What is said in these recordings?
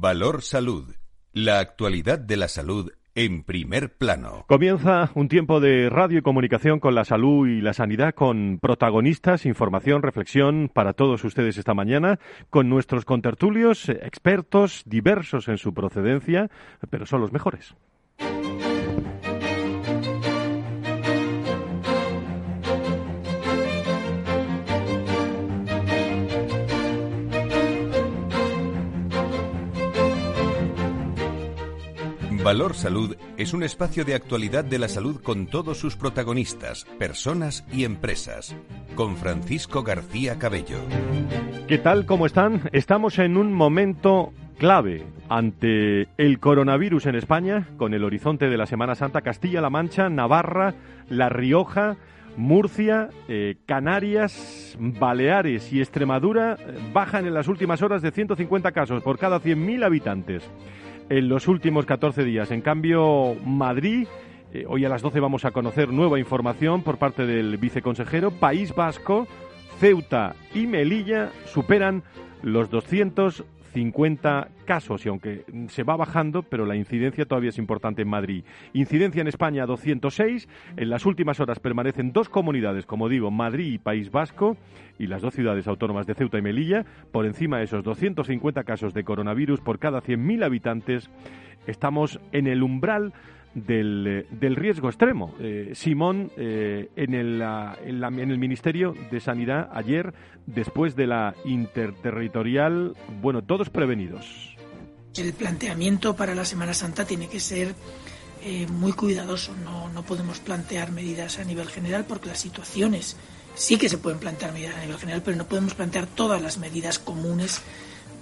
Valor Salud. La actualidad de la salud en primer plano. Comienza un tiempo de radio y comunicación con la salud y la sanidad, con protagonistas, información, reflexión para todos ustedes esta mañana, con nuestros contertulios, expertos diversos en su procedencia, pero son los mejores. Valor Salud es un espacio de actualidad de la salud con todos sus protagonistas, personas y empresas. Con Francisco García Cabello. ¿Qué tal? ¿Cómo están? Estamos en un momento clave ante el coronavirus en España, con el horizonte de la Semana Santa, Castilla-La Mancha, Navarra, La Rioja, Murcia, eh, Canarias, Baleares y Extremadura eh, bajan en las últimas horas de 150 casos por cada 100.000 habitantes en los últimos 14 días. En cambio, Madrid, eh, hoy a las 12 vamos a conocer nueva información por parte del viceconsejero, País Vasco, Ceuta y Melilla superan los 200 50 casos y aunque se va bajando, pero la incidencia todavía es importante en Madrid. Incidencia en España 206. En las últimas horas permanecen dos comunidades, como digo, Madrid y País Vasco, y las dos ciudades autónomas de Ceuta y Melilla, por encima de esos 250 casos de coronavirus por cada 100.000 habitantes. Estamos en el umbral del, del riesgo extremo. Eh, Simón, eh, en, el, en, el Ministerio de Sanidad ayer, después de la interterritorial, bueno, todos prevenidos. El planteamiento para la Semana Santa tiene que ser eh, muy cuidadoso. No, no podemos plantear medidas a nivel general porque las situaciones sí que se pueden plantear medidas a nivel general, pero no podemos plantear todas las medidas comunes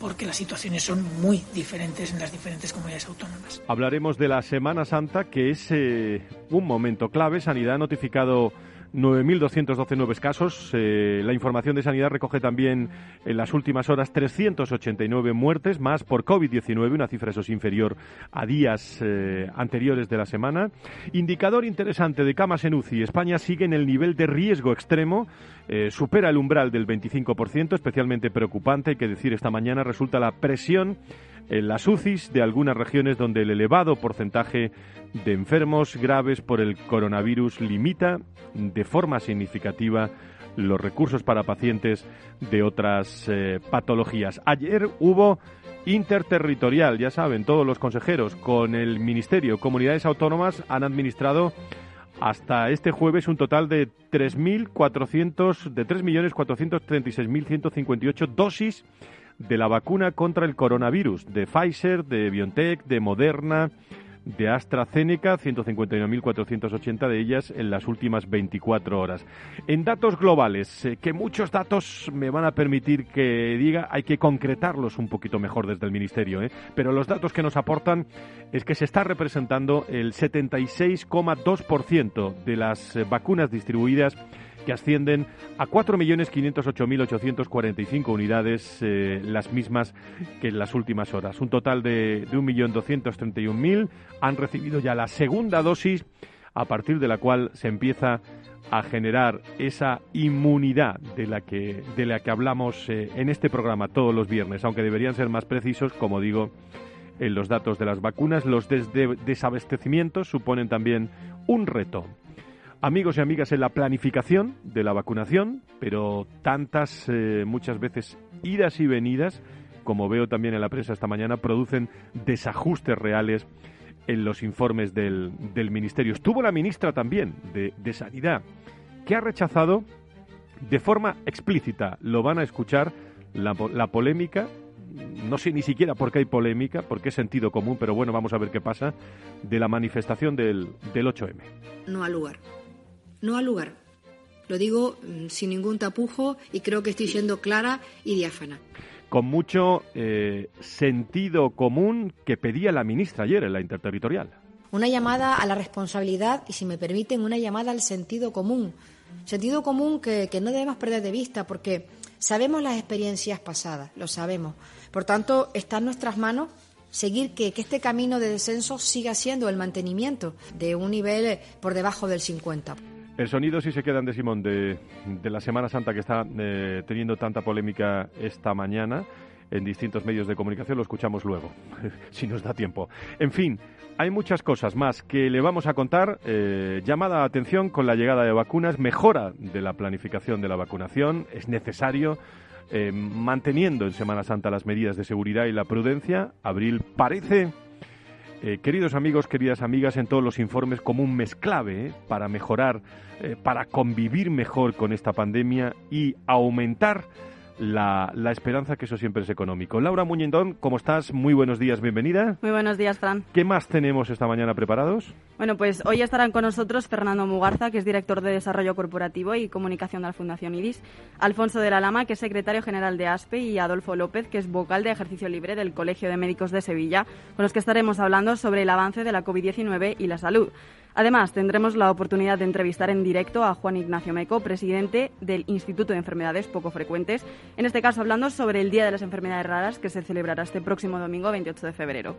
porque las situaciones son muy diferentes en las diferentes comunidades autónomas. Hablaremos de la Semana Santa, que es eh, un momento clave. Sanidad ha notificado 9.212 nuevos casos. Eh, la información de sanidad recoge también en las últimas horas 389 muertes, más por COVID-19, una cifra eso es inferior a días eh, anteriores de la semana. Indicador interesante de camas en UCI. España sigue en el nivel de riesgo extremo, eh, supera el umbral del 25%, especialmente preocupante, hay que decir, esta mañana resulta la presión en las UCIs de algunas regiones donde el elevado porcentaje de enfermos graves por el coronavirus limita de forma significativa los recursos para pacientes de otras eh, patologías. Ayer hubo interterritorial, ya saben, todos los consejeros con el Ministerio, comunidades autónomas han administrado hasta este jueves un total de 3.400 de 3.436.158 dosis de la vacuna contra el coronavirus de Pfizer, de BioNTech, de Moderna, de AstraZeneca, 159.480 de ellas en las últimas 24 horas. En datos globales, eh, que muchos datos me van a permitir que diga, hay que concretarlos un poquito mejor desde el Ministerio, ¿eh? pero los datos que nos aportan es que se está representando el 76,2% de las eh, vacunas distribuidas que ascienden a 4.508.845 unidades, eh, las mismas que en las últimas horas. Un total de, de 1.231.000 han recibido ya la segunda dosis, a partir de la cual se empieza a generar esa inmunidad de la que, de la que hablamos eh, en este programa todos los viernes, aunque deberían ser más precisos, como digo, en los datos de las vacunas. Los desabastecimientos suponen también un reto amigos y amigas en la planificación de la vacunación, pero tantas, eh, muchas veces, idas y venidas, como veo también en la prensa esta mañana, producen desajustes reales en los informes del, Ministerio. Estuvo la ministra también de, Sanidad, que ha rechazado de forma explícita, lo van a escuchar, la, polémica no sé ni siquiera por qué hay polémica, por qué sentido común, pero bueno, vamos a ver qué pasa, de la manifestación del, del 8M. No ha lugar no al lugar. Lo digo mm, sin ningún tapujo y creo que estoy siendo clara y diáfana. Con mucho eh, sentido común que pedía la ministra ayer en la interterritorial. Una llamada a la responsabilidad y, si me permiten, una llamada al sentido común. Sentido común que, que no debemos perder de vista porque sabemos las experiencias pasadas, lo sabemos. Por tanto, está en nuestras manos seguir que, que, este camino de descenso siga siendo el mantenimiento de un nivel por debajo del 50. El sonido sí se quedan de Simón de, la Semana Santa que está eh, teniendo tanta polémica esta mañana. en distintos medios de comunicación, lo escuchamos luego, si nos da tiempo. En fin, hay muchas cosas más que le vamos a contar. Eh, llamada a atención con la llegada de vacunas, mejora de la planificación de la vacunación, es necesario. Eh, manteniendo en Semana Santa las medidas de seguridad y la prudencia, abril parece eh, queridos amigos, queridas amigas, en todos los informes como un mes clave para mejorar, para convivir mejor con esta pandemia y aumentar la, la, esperanza que eso siempre es económico. Laura Muñendón, ¿cómo estás? Muy buenos días, bienvenida. Muy buenos días, Fran. ¿Qué más tenemos esta mañana preparados? Bueno, pues hoy estarán con nosotros Fernando Mugarza, que es director de Desarrollo Corporativo y Comunicación de la Fundación IRIS, Alfonso de la Lama, que es secretario general de ASPE, y Adolfo López, que es vocal de ejercicio libre del Colegio de Médicos de Sevilla, con los que estaremos hablando sobre el avance de la COVID-19 y la salud. Además, tendremos la oportunidad de entrevistar en directo a Juan Ignacio Meco, presidente del Instituto de Enfermedades Poco Frecuentes, en este caso hablando sobre el Día de las Enfermedades Raras que se celebrará este próximo domingo 28 de febrero.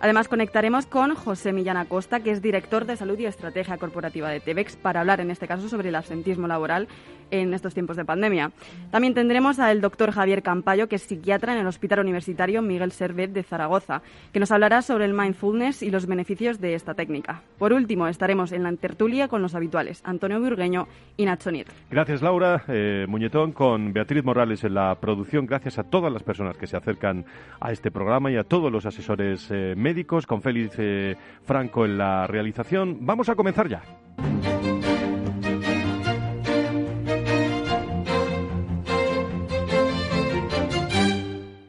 Además, conectaremos con José Millán Acosta, que es director de Salud y Estrategia Corporativa de TEVEX, para hablar en este caso sobre el absentismo laboral en estos tiempos de pandemia. También tendremos al doctor Javier Campayo, que es psiquiatra en el Hospital Universitario Miguel Servet de Zaragoza, que nos hablará sobre el mindfulness y los beneficios de esta técnica. Por último, estaremos en la tertulia con los habituales, Antonio Burgueño y Nacho Nieto. Gracias, Laura. Eh, Muñetón con Beatriz Morales en la producción. Gracias a todas las personas que se acercan a este programa y a todos los asesores eh, médicos, con Félix eh, Franco en la realización. Vamos a comenzar ya.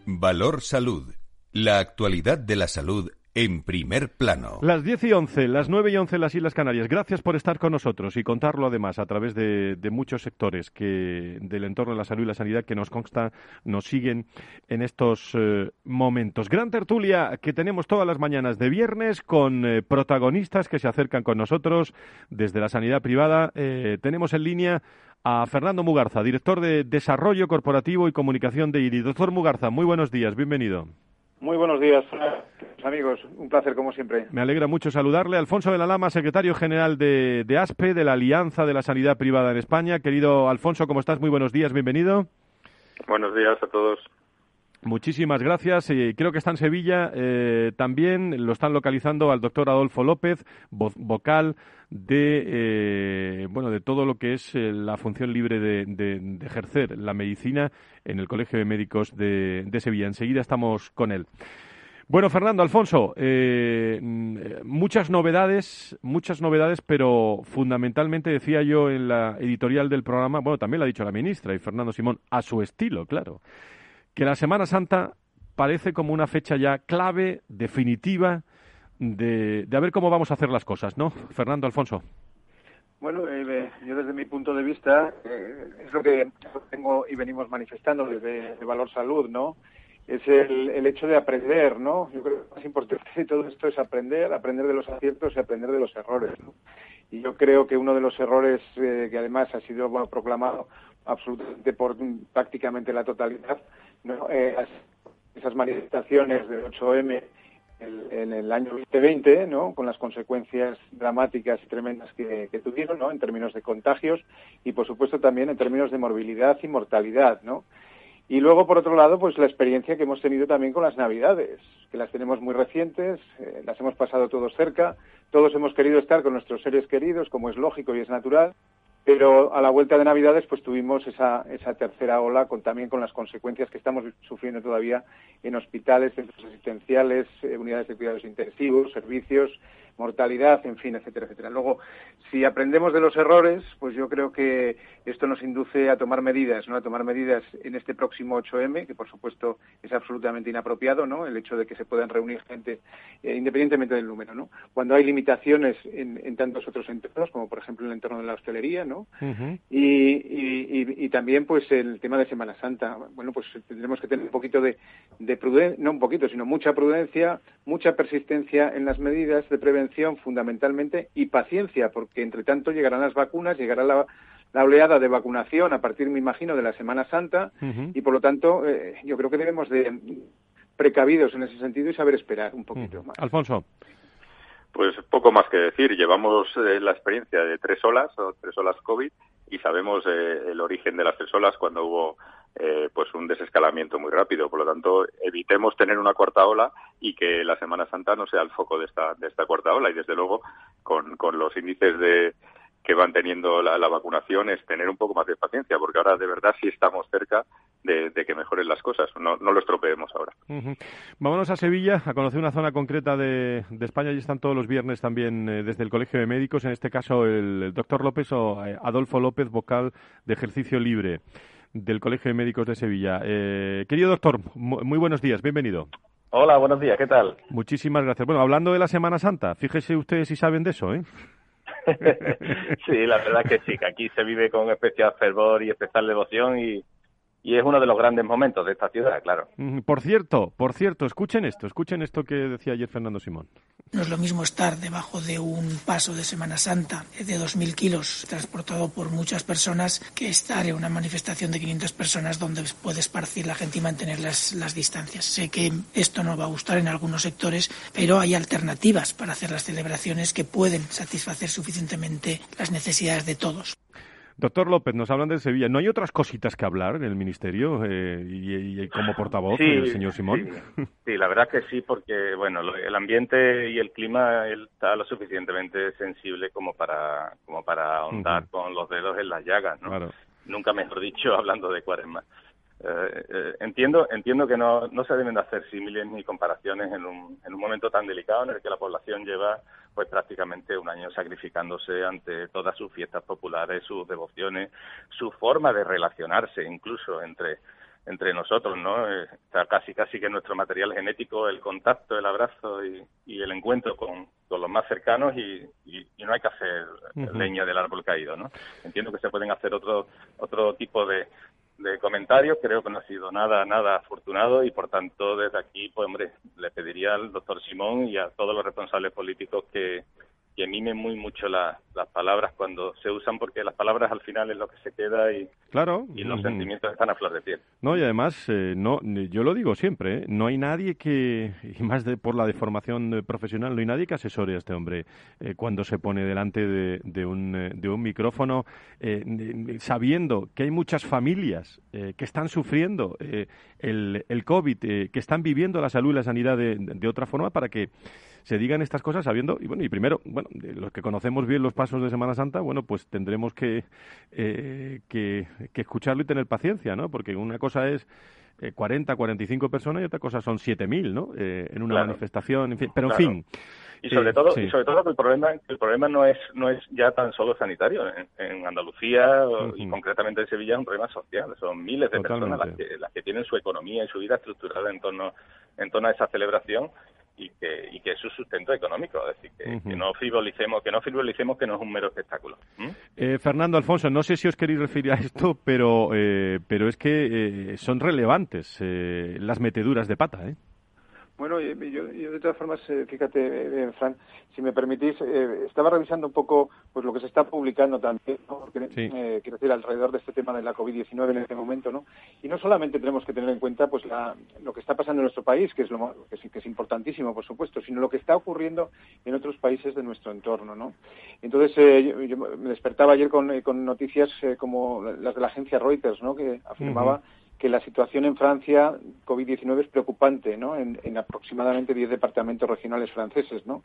Valor Salud. La actualidad de la salud en primer plano. Las 10 y 11, las 9 y 11 en las Islas Canarias. Gracias por estar con nosotros y contarlo además a través de, muchos sectores que del entorno de la salud y la sanidad que nos consta, nos siguen en estos eh, momentos. Gran tertulia que tenemos todas las mañanas de viernes con eh, protagonistas que se acercan con nosotros desde la sanidad privada. Eh, tenemos en línea a Fernando Mugarza, director de Desarrollo Corporativo y Comunicación de IRI. Doctor Mugarza, muy buenos días, bienvenido. Muy buenos días, amigos. Un placer, como siempre. Me alegra mucho saludarle. Alfonso de la Lama, secretario general de, de, ASPE, de la Alianza de la Sanidad Privada en España. Querido Alfonso, ¿cómo estás? Muy buenos días, bienvenido. Buenos días a todos. Muchísimas gracias. Eh, creo que está en Sevilla. Eh, también lo están localizando al doctor Adolfo López, vocal de eh, bueno de todo lo que es eh, la función libre de, ejercer la medicina en el Colegio de Médicos de, Sevilla. Enseguida estamos con él. Bueno, Fernando, Alfonso, eh, muchas novedades, muchas novedades, pero fundamentalmente decía yo en la editorial del programa, bueno, también lo ha dicho la ministra y Fernando Simón, a su estilo, claro, que la Semana Santa parece como una fecha ya clave, definitiva, de, de a ver cómo vamos a hacer las cosas, ¿no? Fernando Alfonso. Bueno, eh, yo desde mi punto de vista eh, es lo que tengo y venimos manifestando desde Valor Salud, ¿no? Es el, el, hecho de aprender, ¿no? Yo creo que lo más importante de todo esto es aprender, aprender de los aciertos y aprender de los errores, ¿no? Y yo creo que uno de los errores eh, que además ha sido bueno, proclamado absolutamente por prácticamente la totalidad, ¿no? Eh, esas manifestaciones del 8M en el año 2020, ¿no? con las consecuencias dramáticas y tremendas que, tuvieron, ¿no? en términos de contagios y, por supuesto, también en términos de morbilidad y mortalidad. ¿no? Y luego, por otro lado, pues la experiencia que hemos tenido también con las Navidades, que las tenemos muy recientes, eh, las hemos pasado todos cerca, todos hemos querido estar con nuestros seres queridos, como es lógico y es natural, pero a la vuelta de Navidades pues tuvimos esa, esa tercera ola con, también con las consecuencias que estamos sufriendo todavía en hospitales, centros asistenciales, eh, unidades de cuidados intensivos, servicios, mortalidad, en fin, etcétera, etcétera. Luego, si aprendemos de los errores, pues yo creo que esto nos induce a tomar medidas, ¿no? A tomar medidas en este próximo 8M, que por supuesto es absolutamente inapropiado, ¿no? El hecho de que se puedan reunir gente eh, independientemente del número, ¿no? Cuando hay limitaciones en, tantos otros entornos, como por ejemplo en el entorno de la hostelería, ¿no? y, también, pues, el tema de Semana Santa. Bueno, pues tendremos que tener un poquito de, de prudencia, no un poquito, sino mucha prudencia, mucha persistencia en las medidas de prevención fundamentalmente y paciencia, porque entre tanto llegarán las vacunas, llegará la, oleada de vacunación a partir, me imagino, de la Semana Santa y por lo tanto eh, yo creo que debemos de precavidos en ese sentido y saber esperar un poquito más. Alfonso. Pues poco más que decir. Llevamos eh, la experiencia de tres olas, o tres olas COVID, y sabemos eh, el origen de las tres olas cuando hubo eh, pues un desescalamiento muy rápido. Por lo tanto, evitemos tener una cuarta ola y que la Semana Santa no sea el foco de esta, de esta cuarta ola. Y desde luego, con, con los índices de, que van teniendo la, vacunación es tener un poco más de paciencia, porque ahora de verdad sí estamos cerca de, que mejoren las cososas, no, no lo estropeemos ahora. Vámonos a Sevilla a conocer una zona concreta de, España. y están todos los viernes también eh, desde el Colegio de Médicos, en este caso el, doctor López o eh, Adolfo López, vocal de ejercicio libre del Colegio de Médicos de Sevilla. Eh, querido doctor, muy buenos días, bienvenido. Hola, buenos días, ¿qué tal? Muchísimas gracias. Bueno, hablando de la Semana Santa, fíjese ustedes si saben de eso, ¿eh? sí, la verdad que sí, que aquí se vive con especial fervor y especial devoción y, y es uno de los grandes momentos de esta ciudad, claro. Por cierto, por cierto, escuchen esto, escuchen esto que decía ayer Fernando Simón. No es lo mismo estar debajo de un paso de Semana Santa de 2.000 kilos transportado por muchas personas que estar en una manifestación de 500 personas donde puede esparcir la gente y mantener las, las distancias. Sé que esto no va a gustar en algunos sectores, pero hay alternativas para hacer las celebraciones que pueden satisfacer suficientemente las necesidades de todos. Doctor López, nos hablan de Sevilla. ¿No hay otras cositas que hablar en el Ministerio eh, y, como portavoz del señor Simón? Sí, la verdad que sí, porque bueno, el ambiente y el clima está lo suficientemente sensible como para como para ahondar con los dedos en las llagas, ¿no? Nunca mejor dicho, hablando de cuaresma. Eh, eh, entiendo entiendo que no, no se deben de hacer símiles ni comparaciones en un, en un momento tan delicado en el que la población lleva pues prácticamente un año sacrificándose ante todas sus fiestas populares, sus devociones, su forma de relacionarse incluso entre entre nosotros, ¿no? Eh, está casi casi que nuestro material genético, el contacto, el abrazo y, el encuentro con, los más cercanos y, no hay que hacer leña del árbol caído, ¿no? Entiendo que se pueden hacer otro otro tipo de, de comentarios, creo que no ha sido nada, nada afortunado y por tanto desde aquí, pues hombre, le pediría al doctor Simón y a todos los responsables políticos que, que mimen muy mucho las palabras cuando se usan porque las palabras al final es lo que se queda y, claro. y los sentimientos están a flor de piel. No, y además, eh, no, yo lo digo siempre, ¿eh? no hay nadie que, y más de, por la deformación profesional, no hay nadie que asesore a este hombre eh, cuando se pone delante de, de, un, de un micrófono, sabiendo que hay muchas familias que están sufriendo el, el COVID, que están viviendo la salud y la sanidad de, de otra forma para que se digan estas cosas sabiendo, y bueno, y primero, bueno, de los que conocemos bien los pasos de Semana Santa, bueno, pues tendremos que, eh, que, escucharlo y tener paciencia, ¿no? Porque una cosa es eh, 40, 45 personas y otra cosa son 7.000, ¿no? Eh, en una manifestación, en fin, pero en fin. Y sobre todo, y sobre todo que el problema, el problema no es no es ya tan solo sanitario. En, Andalucía y concretamente en Sevilla es un problema social. Son miles de personas las que, las que tienen su economía y su vida estructurada en torno en torno a esa celebración y que, y que es su sustento económico, es decir, que, no frivolicemos, que no frivolicemos que no es un mero espectáculo. Eh, Fernando Alfonso, no sé si os queréis referir a esto, pero, eh, pero es que eh, son relevantes las meteduras de pata, ¿eh? Bueno, yo, yo, de todas formas, eh, fíjate, eh, Fran, si me permitís, eh, estaba revisando un poco pues lo que se está publicando también, quiero decir, alrededor de este tema de la COVID-19 en este momento, ¿no? Y no solamente tenemos que tener en cuenta pues lo que está pasando en nuestro país, que es lo que, que es importantísimo, por supuesto, sino lo que está ocurriendo en otros países de nuestro entorno, ¿no? Entonces, yo, me despertaba ayer con, con noticias como las de la agencia Reuters, ¿no? Que afirmaba que la situación en Francia, COVID-19, es preocupante, ¿no? En, aproximadamente 10 departamentos regionales franceses, ¿no?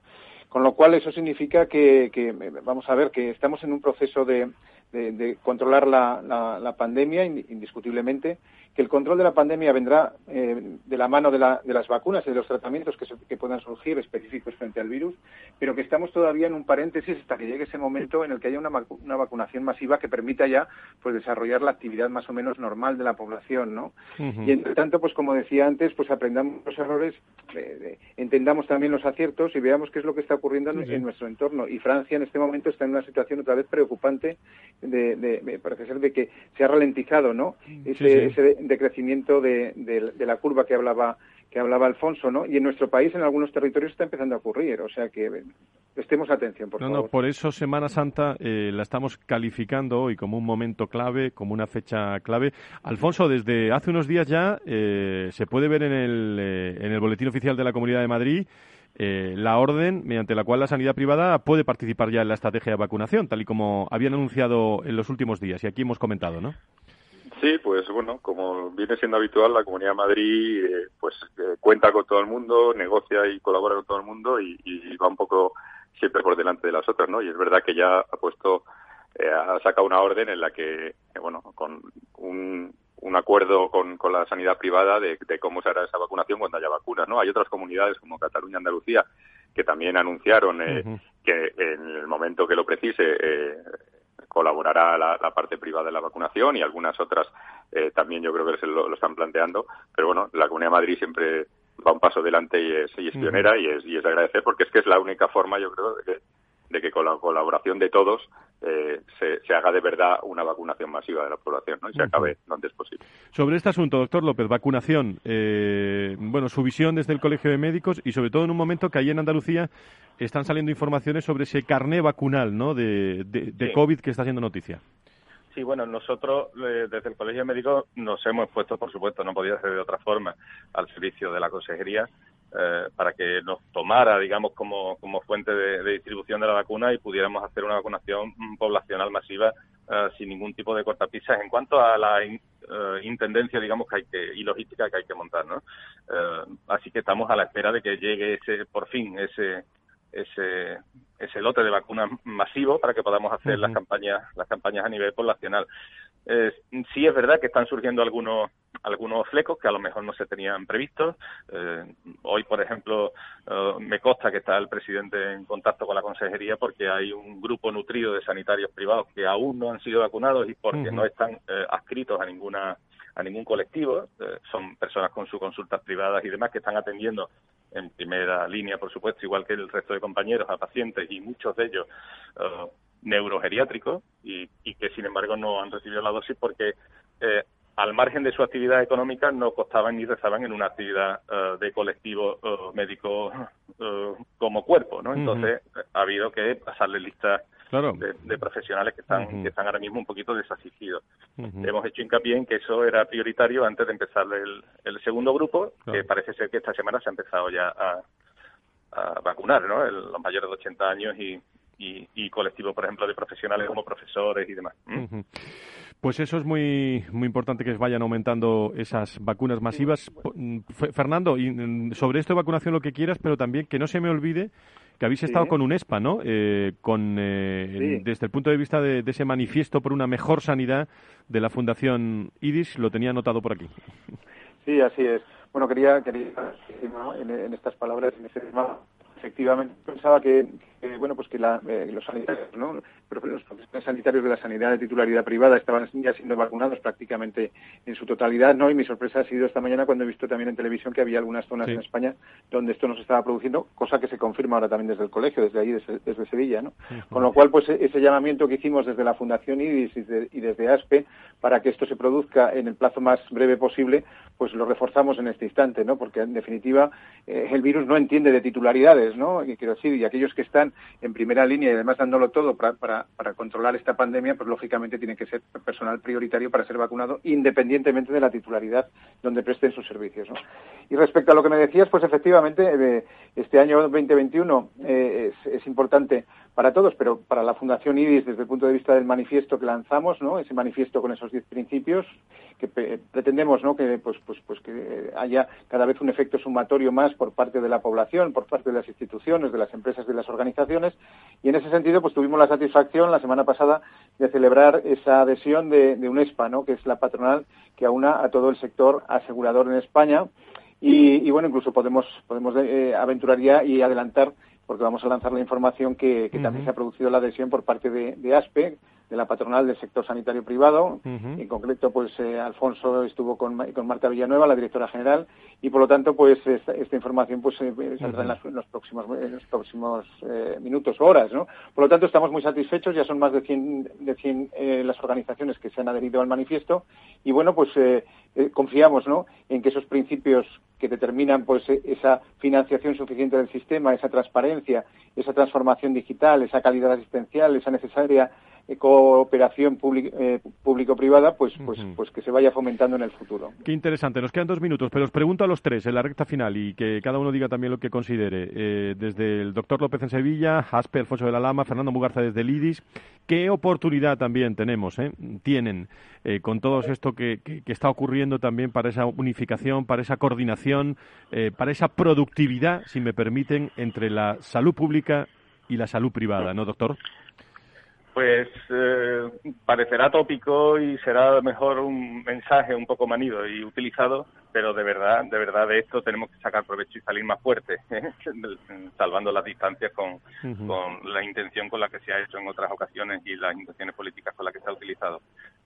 Con lo cual, eso significa que, vamos a ver, que estamos en un proceso de, controlar la, la, pandemia, indiscutiblemente, que el control de la pandemia vendrá eh, de la mano de, las vacunas y de los tratamientos que, puedan surgir específicos frente al virus, pero que estamos todavía en un paréntesis hasta que llegue ese momento en el que haya una, vacunación masiva que permita ya pues desarrollar la actividad más o menos normal de la población, ¿no? Y entre tanto, pues como decía antes, pues aprendamos los errores, eh, entendamos también los aciertos y veamos qué es lo que está ocurriendo en, nuestro entorno. Y Francia en este momento está en una situación otra vez preocupante de, de, parece ser de que se ha ralentizado, ¿no? Ese, de crecimiento de, de, la curva que hablaba que hablaba Alfonso, ¿no? Y en nuestro país, en algunos territorios, está empezando a ocurrir. O sea que prestemos atención, por no, favor. No, por eso Semana Santa eh, la estamos calificando hoy como un momento clave, como una fecha clave. Alfonso, desde hace unos días ya eh, se puede ver en el, eh, en el Boletín Oficial de la Comunidad de Madrid la orden mediante la cual la sanidad privada puede participar ya en la estrategia de vacunación, tal y como habían anunciado en los últimos días. Y aquí hemos comentado, ¿no? Sí, pues bueno, como viene siendo habitual, la Comunidad de Madrid eh, pues eh, cuenta con todo el mundo, negocia y colabora con todo el mundo y, va un poco siempre por delante de las otras, ¿no? Y es verdad que ya ha puesto, eh, ha sacado una orden en la que, bueno, con un, un acuerdo con, con la sanidad privada de, cómo se hará esa vacunación cuando haya vacunas, ¿no? Hay otras comunidades como Cataluña, Andalucía, que también anunciaron que en el momento que lo precise eh, colaborará la, parte privada de la vacunación y algunas otras eh, también yo creo que se lo, están planteando. Pero bueno, la Comunidad de Madrid siempre va un paso delante y es, pionera y es, y es agradecer porque es que es la única forma, yo creo, de que, de que con la colaboración de todos eh, se, haga de verdad una vacunación masiva de la población ¿no? y se acabe lo antes posible. Sobre este asunto, doctor López, vacunación, eh, bueno, su visión desde el Colegio de Médicos y sobre todo en un momento que allí en Andalucía están saliendo informaciones sobre ese carné vacunal ¿no? de, de, COVID que está haciendo noticia. Sí, bueno, nosotros eh, desde el Colegio de Médicos nos hemos puesto, por supuesto, no podía ser de otra forma, al servicio de la consejería eh, para que nos tomara, digamos, como, como fuente de, distribución de la vacuna y pudiéramos hacer una vacunación poblacional masiva eh, sin ningún tipo de cortapisas en cuanto a la intendencia, digamos, que hay que, y logística que hay que montar, ¿no? así que estamos a la espera de que llegue ese, por fin, ese, ese, ese lote de vacunas masivo para que podamos hacer las campañas las campañas a nivel poblacional. Eh, sí es verdad que están surgiendo algunos algunos flecos que a lo mejor no se tenían previstos. Eh, hoy, por ejemplo, eh, me consta que está el presidente en contacto con la consejería porque hay un grupo nutrido de sanitarios privados que aún no han sido vacunados y porque no están eh, adscritos a ninguna a ningún colectivo. son personas con sus consultas privadas y demás que están atendiendo en primera línea, por supuesto, igual que el resto de compañeros, a pacientes y muchos de ellos uh, neurogeriátricos y, que, sin embargo, no han recibido la dosis porque eh, al margen de su actividad económica no costaban ni rezaban en una actividad uh, de colectivo uh, médico como cuerpo, ¿no? Entonces ha habido que pasarle listas de, profesionales que están, que están ahora mismo un poquito desasistidos. Hemos hecho hincapié en que eso era prioritario antes de empezar el, el segundo grupo, que parece ser que esta semana se ha empezado ya a, vacunar, ¿no? los mayores de 80 años y, y, colectivos, por ejemplo, de profesionales como profesores y demás. Pues eso es muy, muy importante que vayan aumentando esas vacunas masivas. Mm, Fernando, y mm, sobre esto de vacunación lo que quieras, pero también que no se me olvide que habéis estado con UNESPA, ¿no? Eh, con, eh, Desde el punto de vista de, ese manifiesto por una mejor sanidad de la Fundación IDIS, lo tenía anotado por aquí. Sí, así es. Bueno, quería, quería en, en estas palabras, en ese tema, efectivamente pensaba que, bueno pues que eh, los sanitarios no los profesionales sanitarios de la sanidad de titularidad privada estaban ya siendo vacunados prácticamente en su totalidad no y mi sorpresa ha sido esta mañana cuando he visto también en televisión que había algunas zonas en España donde esto no se estaba produciendo cosa que se confirma ahora también desde el colegio desde ahí desde, Sevilla no con lo cual pues ese llamamiento que hicimos desde la Fundación IDIS y, desde ASPE para que esto se produzca en el plazo más breve posible pues lo reforzamos en este instante no porque en definitiva eh, el virus no entiende de titularidades ¿no? Y quiero decir, y aquellos que están en primera línea y además dándolo todo para, para, para controlar esta pandemia, pues lógicamente tiene que ser personal prioritario para ser vacunado, independientemente de la titularidad donde presten sus servicios. Y respecto a lo que me decías, pues efectivamente, eh, este año 2021 eh, es importante para todos, pero para la Fundación IDIS, desde el punto de vista del manifiesto que lanzamos, ¿no? Ese manifiesto con esos diez principios, que pretendemos, ¿no? Que, pues, pues, pues que haya cada vez un efecto sumatorio más por parte de la población, por parte de las instituciones, de las empresas, de las organizaciones, y en ese sentido, pues tuvimos la satisfacción la semana pasada de celebrar esa adhesión de, de UNESPA, ¿no? Que es la patronal que aúna a todo el sector asegurador en España. Y, bueno, incluso podemos, podemos eh, aventurar ya y adelantar porque vamos a lanzar la información que, también se ha producido la adhesión por parte de, ASPE, de la patronal del sector sanitario privado. En concreto, pues eh, Alfonso estuvo con, con, Marta Villanueva, la directora general, y por lo tanto, pues esta, información pues eh, saldrá en, los próximos, en los próximos eh, minutos o horas, ¿no? Por lo tanto, estamos muy satisfechos. Ya son más de 100, de 100 las organizaciones que se han adherido al manifiesto y bueno, pues confiamos, ¿no? En que esos principios que determinan pues e, esa financiación suficiente del sistema, esa transparencia, esa transformación digital, esa calidad asistencial, esa necesaria cooperación público-privada, pues, pues, pues que se vaya fomentando en el futuro. Qué interesante. Nos quedan dos minutos, pero os pregunto a los tres en la recta final y que cada uno diga también lo que considere. desde el doctor López en Sevilla, Aspe Alfonso de la Lama, Fernando Mugarza desde el IDIS, ¿qué oportunidad también tenemos, tienen con todo esto que, está ocurriendo también para esa unificación, para esa coordinación, para esa productividad, si me permiten, entre la salud pública y la salud privada, ¿no, doctor? Pues eh, parecerá tópico y será mejor un mensaje un poco manido y utilizado, pero de verdad, de verdad de esto tenemos que sacar provecho y salir más fuerte, ¿eh? salvando las distancias con, con la intención con la que se ha hecho en otras ocasiones y las intenciones políticas con las que se ha utilizado.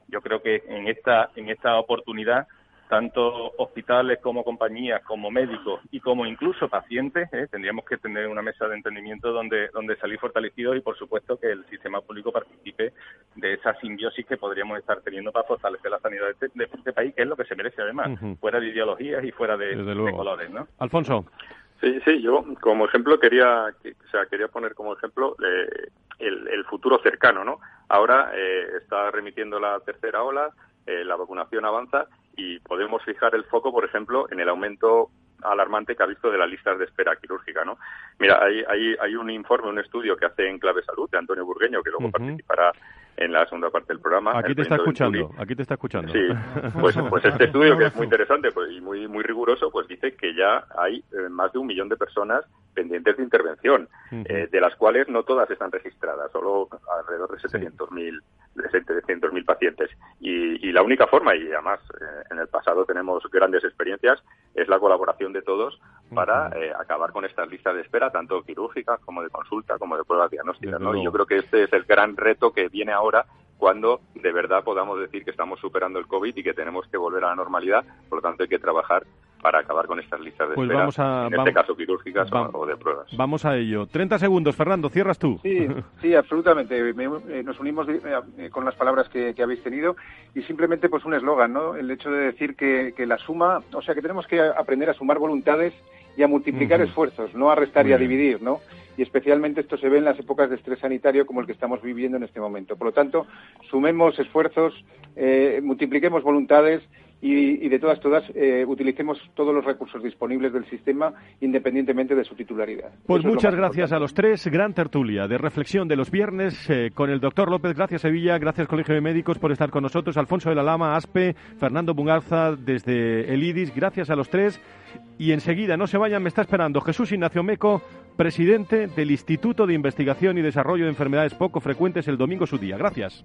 Yo creo que en esta en esta oportunidad tanto hospitales como compañías, como médicos y como incluso pacientes, ¿eh? tendríamos que tener una mesa de entendimiento donde, donde salir fortalecidos y, por supuesto, que el sistema público participe de esa simbiosis que podríamos estar teniendo para fortalecer la sanidad de este, este país, que es lo que se merece, además, fuera de ideologías y fuera de, colores. ¿no? Alfonso. Sí, sí, yo como ejemplo quería, o sea, quería poner como ejemplo eh, el, futuro cercano, ¿no? Ahora eh, está remitiendo la tercera ola, la vacunación avanza y podemos fijar el foco, por ejemplo, en el aumento alarmante que ha visto de las listas de espera quirúrgica, ¿no? Mira, hay, hay, hay un informe, un estudio que hace en Clave Salud de Antonio Burgueño, que luego participará en la segunda parte del programa. Aquí te está escuchando, aquí te está escuchando. Sí, pues, pues este estudio que es muy interesante pues, y muy, muy riguroso, pues dice que ya hay eh, más de un millón de personas pendientes de intervención, eh, de las cuales no todas están registradas, solo alrededor de 700.000 de mil pacientes. Y, la única forma, y además eh, en el pasado tenemos grandes experiencias, es la colaboración de todos para eh, acabar con estas listas de espera, tanto quirúrgicas como de consulta, como de pruebas diagnósticas. ¿no? Y yo creo que este es el gran reto que viene ahora cuando de verdad podamos decir que estamos superando el COVID y que tenemos que volver a la normalidad. Por lo tanto, hay que trabajar para acabar con estas listas de pues espera, vamos a, en este caso quirúrgicas o de pruebas. Vamos a ello. 30 segundos, Fernando, cierras tú. Sí, sí absolutamente. Eh, nos unimos eh, con las palabras que, habéis tenido y simplemente pues un eslogan, ¿no? El hecho de decir que, la suma, o sea, que tenemos que aprender a sumar voluntades y a multiplicar esfuerzos, no a restar y a dividir, ¿no? Y especialmente esto se ve en las épocas de estrés sanitario como el que estamos viviendo en este momento. Por lo tanto, sumemos esfuerzos, eh, multipliquemos voluntades y, de todas, todas, eh, utilicemos todos los recursos disponibles del sistema independientemente de su titularidad. Pues muchas gracias a los tres. Gran tertulia de reflexión de los viernes eh, con el doctor López. Gracias, Sevilla. Gracias, Colegio de Médicos, por estar con nosotros. Alfonso de la Lama, Aspe, Fernando Bungarza desde el IDIS. Gracias a los tres. Y enseguida, no se vayan, me está esperando Jesús Ignacio Meco, presidente del Instituto de Investigación y Desarrollo de Enfermedades Poco Frecuentes, el domingo su día. Gracias.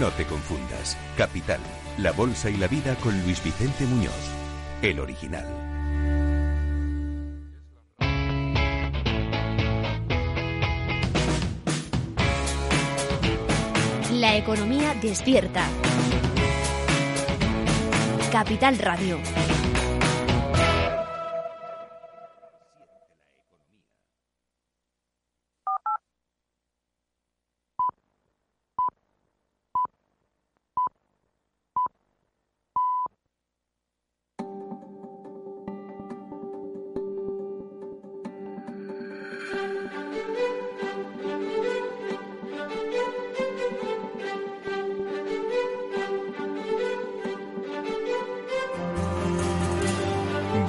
No te confundas. Capital, la bolsa y la vida con Luis Vicente Muñoz, el original. La economía despierta. Capital Radio.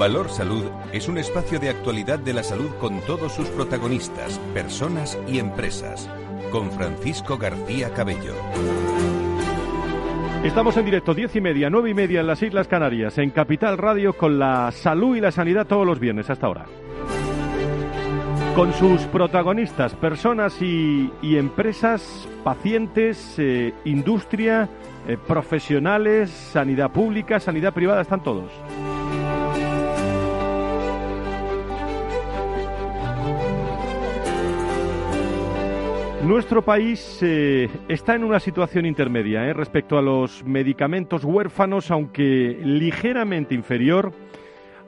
Valor Salud es un espacio de actualidad de la salud con todos sus protagonistas, personas y empresas. Con Francisco García Cabello. Estamos en directo, diez y media, nueve y media en las Islas Canarias, en Capital Radio, con la salud y la sanidad todos los viernes hasta ahora. Con sus protagonistas, personas y, empresas, pacientes, eh, industria, eh, profesionales, sanidad pública, sanidad privada, están todos. Nuestro país eh, está en una situación intermedia eh, respecto a los medicamentos huérfanos, aunque ligeramente inferior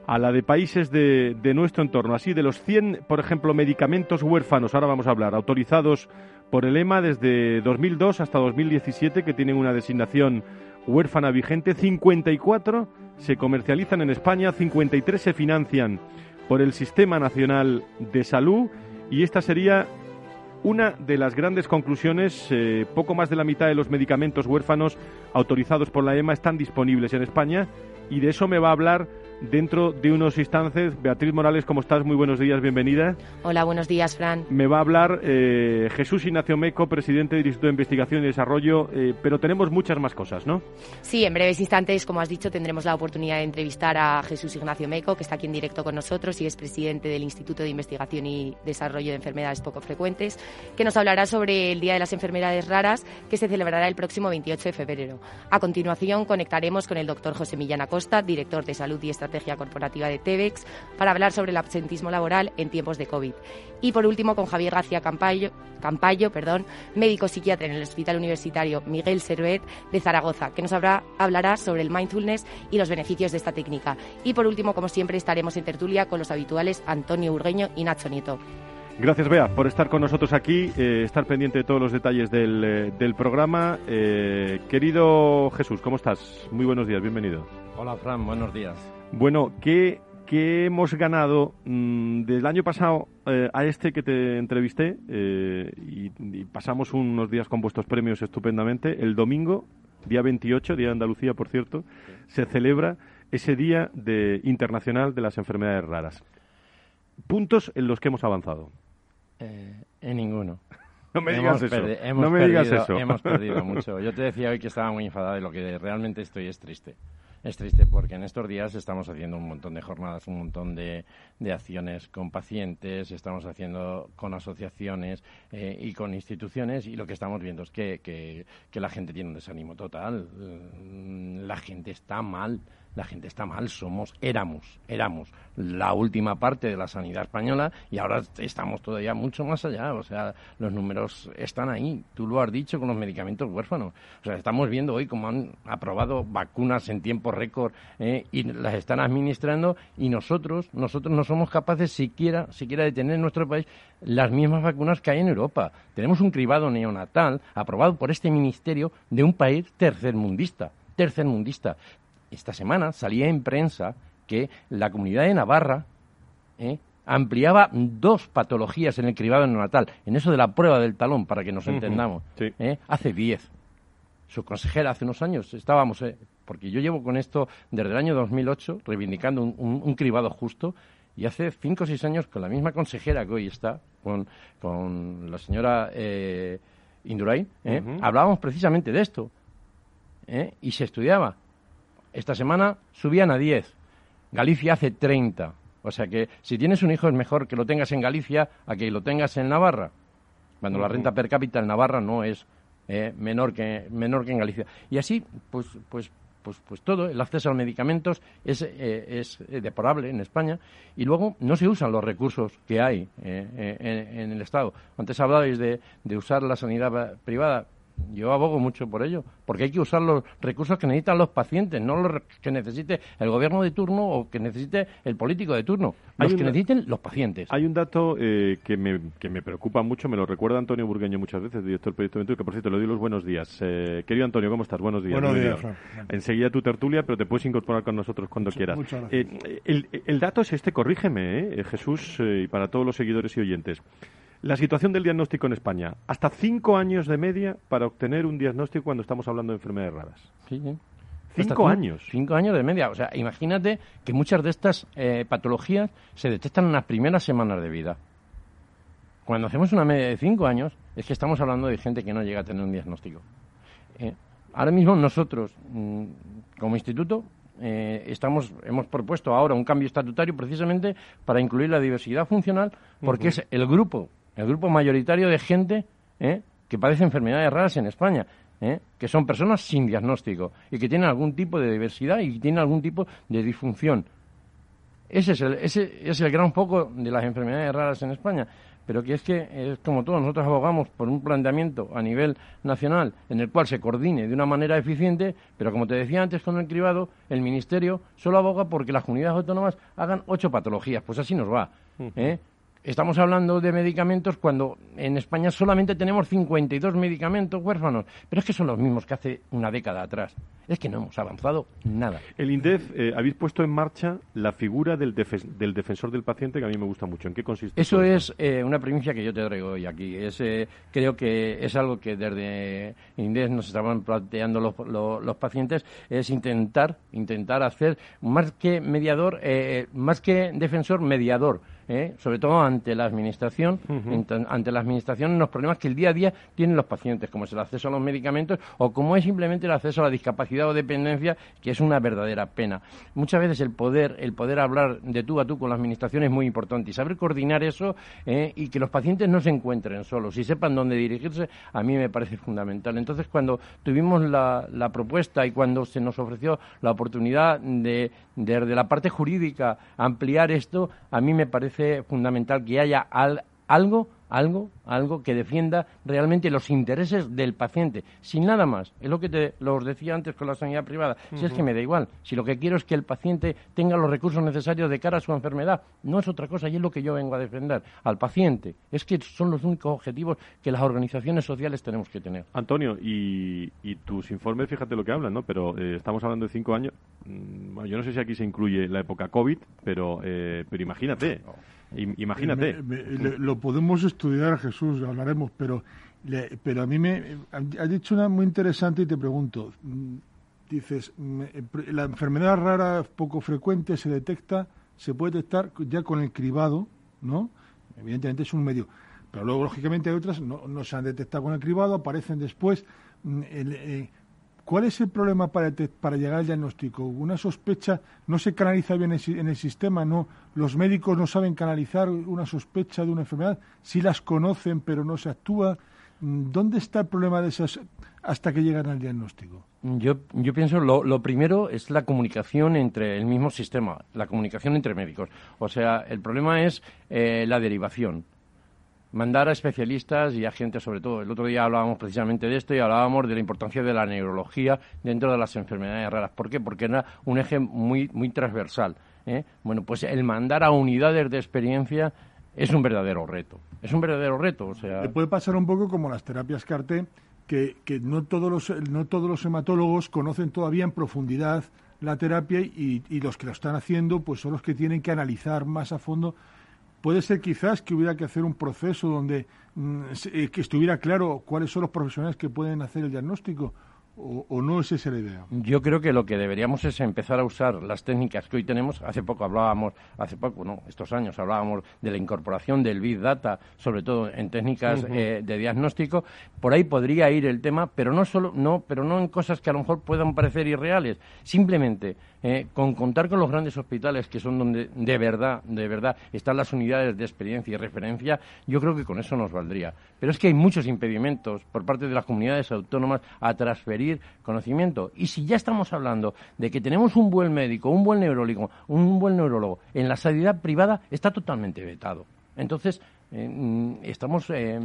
a la de países de, nuestro entorno. Así, de los 100, por ejemplo, medicamentos huérfanos, ahora vamos a hablar, autorizados por el EMA desde 2002 hasta 2017, que tienen una designación huérfana vigente, 54 se comercializan en España, 53 se financian por el Sistema Nacional de Salud y esta sería una de las grandes conclusiones, eh, poco más de la mitad de los medicamentos huérfanos autorizados por la EMA están disponibles en España y de eso me va a hablar dentro de unos instantes. Beatriz Morales, ¿cómo estás? Muy buenos días, bienvenida. Hola, buenos días, Fran. Me va a hablar eh, Jesús Ignacio Meco, presidente del Instituto de Investigación y Desarrollo, eh, pero tenemos muchas más cosas, ¿no? Sí, en breves instantes, como has dicho, tendremos la oportunidad de entrevistar a Jesús Ignacio Meco, que está aquí en directo con nosotros y es presidente del Instituto de Investigación y Desarrollo de Enfermedades Poco Frecuentes, que nos hablará sobre el Día de las Enfermedades Raras, que se celebrará el próximo 28 de febrero. A continuación, conectaremos con el doctor José Millán Acosta, director de Salud y Estrategia Estrategia Corporativa de TEVEX, para hablar sobre el absentismo laboral en tiempos de COVID. Y por último, con Javier García Campayo, Campayo perdón, médico psiquiatra en el Hospital Universitario Miguel Servet de Zaragoza, que nos hablará sobre el mindfulness y los beneficios de esta técnica. Y por último, como siempre, estaremos en tertulia con los habituales Antonio Urgueño y Nacho Nieto. Gracias, Bea, por estar con nosotros aquí, eh, estar pendiente de todos los detalles del, eh, programa. Eh, querido Jesús, ¿cómo estás? Muy buenos días, bienvenido. Hola, Fran, buenos días. Bueno, ¿qué, hemos ganado mm, del año pasado eh, a este que te entrevisté? Eh, y, pasamos unos días con vuestros premios estupendamente. El domingo, día 28, Día de Andalucía, por cierto, se celebra ese Día de, Internacional de las Enfermedades Raras. Puntos en los que hemos avanzado. Eh, en ninguno. No me digas eso. no me digas eso. Hemos perdido mucho. Yo te decía hoy que estaba muy enfadada y lo que realmente estoy es triste es triste porque en estos días estamos haciendo un montón de jornadas, un montón de, de acciones con pacientes, estamos haciendo con asociaciones eh, y con instituciones y lo que estamos viendo es que, que, que la gente tiene un desánimo total. Mm, la gente está mal la gente está mal, somos, éramos, éramos la última parte de la sanidad española y ahora estamos todavía mucho más allá, o sea, los números están ahí, tú lo has dicho con los medicamentos huérfanos, o sea, estamos viendo hoy cómo han aprobado vacunas en tiempo récord eh, y las están administrando y nosotros, nosotros no somos capaces siquiera, siquiera de tener en nuestro país las mismas vacunas que hay en Europa. Tenemos un cribado neonatal aprobado por este ministerio de un país tercermundista tercermundista esta semana salía en prensa que la comunidad de Navarra ¿eh? ampliaba dos patologías en el cribado neonatal, en eso de la prueba del talón, para que nos entendamos, ¿eh? hace diez. Su consejera hace unos años estábamos, ¿eh? porque yo llevo con esto desde el año 2008, reivindicando un, cribado justo, y hace cinco o seis años con la misma consejera que hoy está, con, con la señora eh, Indurain, hablábamos precisamente de esto, y se estudiaba esta semana subían a 10. Galicia hace 30. O sea que si tienes un hijo es mejor que lo tengas en Galicia a que lo tengas en Navarra. Cuando la renta per cápita en Navarra no es eh, menor, que, menor que en Galicia. Y así, pues, pues, pues, pues todo, el acceso a los medicamentos es, eh, es eh, deplorable en España y luego no se usan los recursos que hay en, el Estado. Antes hablabais de, de usar la sanidad privada Yo abogo mucho por ello, porque hay que usar los recursos que necesitan los pacientes, no los que necesite el gobierno de turno o que necesite el político de turno, los que necesiten los pacientes. Hay un dato eh, que, me, que me preocupa mucho, me lo recuerda Antonio Burgueño muchas veces, director del Proyecto Ventura, que por cierto le doy los buenos días. Eh, querido Antonio, ¿cómo estás? Buenos días. Buenos días, Enseguida tu tertulia, pero te puedes incorporar con nosotros cuando quieras. Muchas gracias. Eh, el, el, dato es este, corrígeme, Jesús, y para todos los seguidores y oyentes. La situación del diagnóstico en España. Hasta cinco años de media para obtener un diagnóstico cuando estamos hablando de enfermedades raras. Sí, Cinco años. Cinco años de media. O sea, imagínate que muchas de estas eh, patologías se detectan en las primeras semanas de vida. Cuando hacemos una media de cinco años, es que estamos hablando de gente que no llega a tener un diagnóstico. Eh, ahora mismo nosotros, mm, como instituto, eh, estamos, hemos propuesto ahora un cambio estatutario precisamente para incluir la diversidad funcional, porque es el grupo el grupo mayoritario de gente ¿eh? que padece enfermedades raras en España. ¿eh? que son personas sin diagnóstico y que tienen algún tipo de diversidad y tienen algún tipo de disfunción. Ese es el, ese es el gran foco de las enfermedades raras en España. Pero que es que, es como todos, nosotros abogamos por un planteamiento a nivel nacional en el cual se coordine de una manera eficiente, pero como te decía antes con el cribado, el Ministerio solo aboga porque las comunidades autónomas hagan ocho patologías. Pues así nos va. ¿eh? Estamos hablando de medicamentos cuando en España solamente tenemos 52 medicamentos huérfanos, pero es que son los mismos que hace una década atrás. Es que no hemos avanzado nada. El INDEF, eh, habéis puesto en marcha la figura del, del, defensor del paciente que a mí me gusta mucho. ¿En qué consiste? Eso es eh, una primicia que yo te traigo hoy aquí. Es, eh, creo que es algo que desde INDEF nos estaban planteando los, los, pacientes, es intentar, intentar hacer más que mediador, más que defensor, mediador ¿eh? sobre todo ante la administración, ante la administración los problemas que el día a día tienen los pacientes, como es el acceso a los medicamentos o como es simplemente el acceso a la discapacidad o dependencia, que es una verdadera pena. Muchas veces el poder, el poder hablar de tú a tú con la administración es muy importante y saber coordinar eso ¿eh? y que los pacientes no se encuentren solos y sepan dónde dirigirse, a mí me parece fundamental. Entonces, cuando tuvimos la, la propuesta y cuando se nos ofreció la oportunidad de, desde la parte jurídica ampliar esto, a mí me parece fundamental que haya algo algo, algo que defienda realmente los intereses del paciente, sin nada más. Es lo que te los decía antes con la sanidad privada. Si es que me da igual, si lo que quiero es que el paciente tenga los recursos necesarios de cara a su enfermedad, no es otra cosa y es lo que yo vengo a defender al paciente. Es que son los únicos objetivos que las organizaciones sociales tenemos que tener. Antonio, y, tus informes, fíjate lo que hablan, ¿no? Pero eh, estamos hablando de cinco años. Mm, bueno, yo no sé si aquí se incluye la época COVID, pero, eh, pero imagínate. Imagínate. lo podemos estudiar, Jesús, hablaremos, pero, pero a mí me ha dicho una muy interesante y te pregunto. Mm, dices, la enfermedad rara poco frecuente se detecta, se puede detectar ya con el cribado, ¿no? Evidentemente es un medio. Pero luego, lógicamente, hay otras no, no se han detectado con el cribado, aparecen después. Mm, eh, ¿Cuál es el problema para, para llegar al diagnóstico? Una sospecha no se canaliza bien en el sistema, no los médicos no saben canalizar una sospecha de una enfermedad, sí las conocen pero no se actúa. ¿Dónde está el problema de esas hasta que llegan al diagnóstico? Yo, yo pienso lo, lo primero es la comunicación entre el mismo sistema, la comunicación entre médicos. O sea, el problema es eh, la derivación mandar a especialistas y a gente sobre todo. El otro día hablábamos precisamente de esto y hablábamos de la importancia de la neurología dentro de las enfermedades raras. ¿Por qué? Porque era un eje muy, muy transversal. ¿eh? Bueno, pues el mandar a unidades de experiencia es un verdadero reto. Es un verdadero reto. O sea... Puede pasar un poco como las terapias CARTE, que, que no, todos los, no todos los hematólogos conocen todavía en profundidad la terapia y, y los que lo están haciendo pues son los que tienen que analizar más a fondo Puede ser quizás que hubiera que hacer un proceso donde mm, eh, que estuviera claro cuáles son los profesionales que pueden hacer el diagnóstico o, no es esa la idea? Yo creo que lo que deberíamos es empezar a usar las técnicas que hoy tenemos. Hace poco hablábamos, hace poco, no, estos años hablábamos de la incorporación del Big Data, sobre todo en técnicas eh, de diagnóstico. Por ahí podría ir el tema, pero no solo, no, pero no en cosas que a lo mejor puedan parecer irreales. Simplemente eh, con contar con los grandes hospitales que son donde de verdad, de verdad están las unidades de experiencia y referencia, yo creo que con eso nos valdría. Pero es que hay muchos impedimentos por parte de las comunidades autónomas a transferir conocimiento. Y si ya estamos hablando de que tenemos un buen médico, un buen neurólogo, un buen neurólogo en la sanidad privada, está totalmente vetado. Entonces, eh, mm, estamos eh,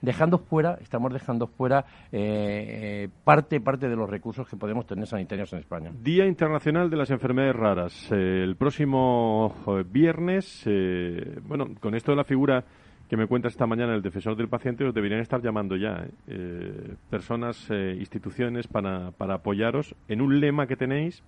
dejando fuera, estamos dejando fuera eh, parte, parte de los recursos que podemos tener sanitarios en España. Día Internacional de las Enfermedades Raras. el próximo viernes, bueno, con esto de la figura que me cuenta esta mañana el defensor del paciente, os deberían estar llamando ya personas, instituciones para, para apoyaros en un lema que tenéis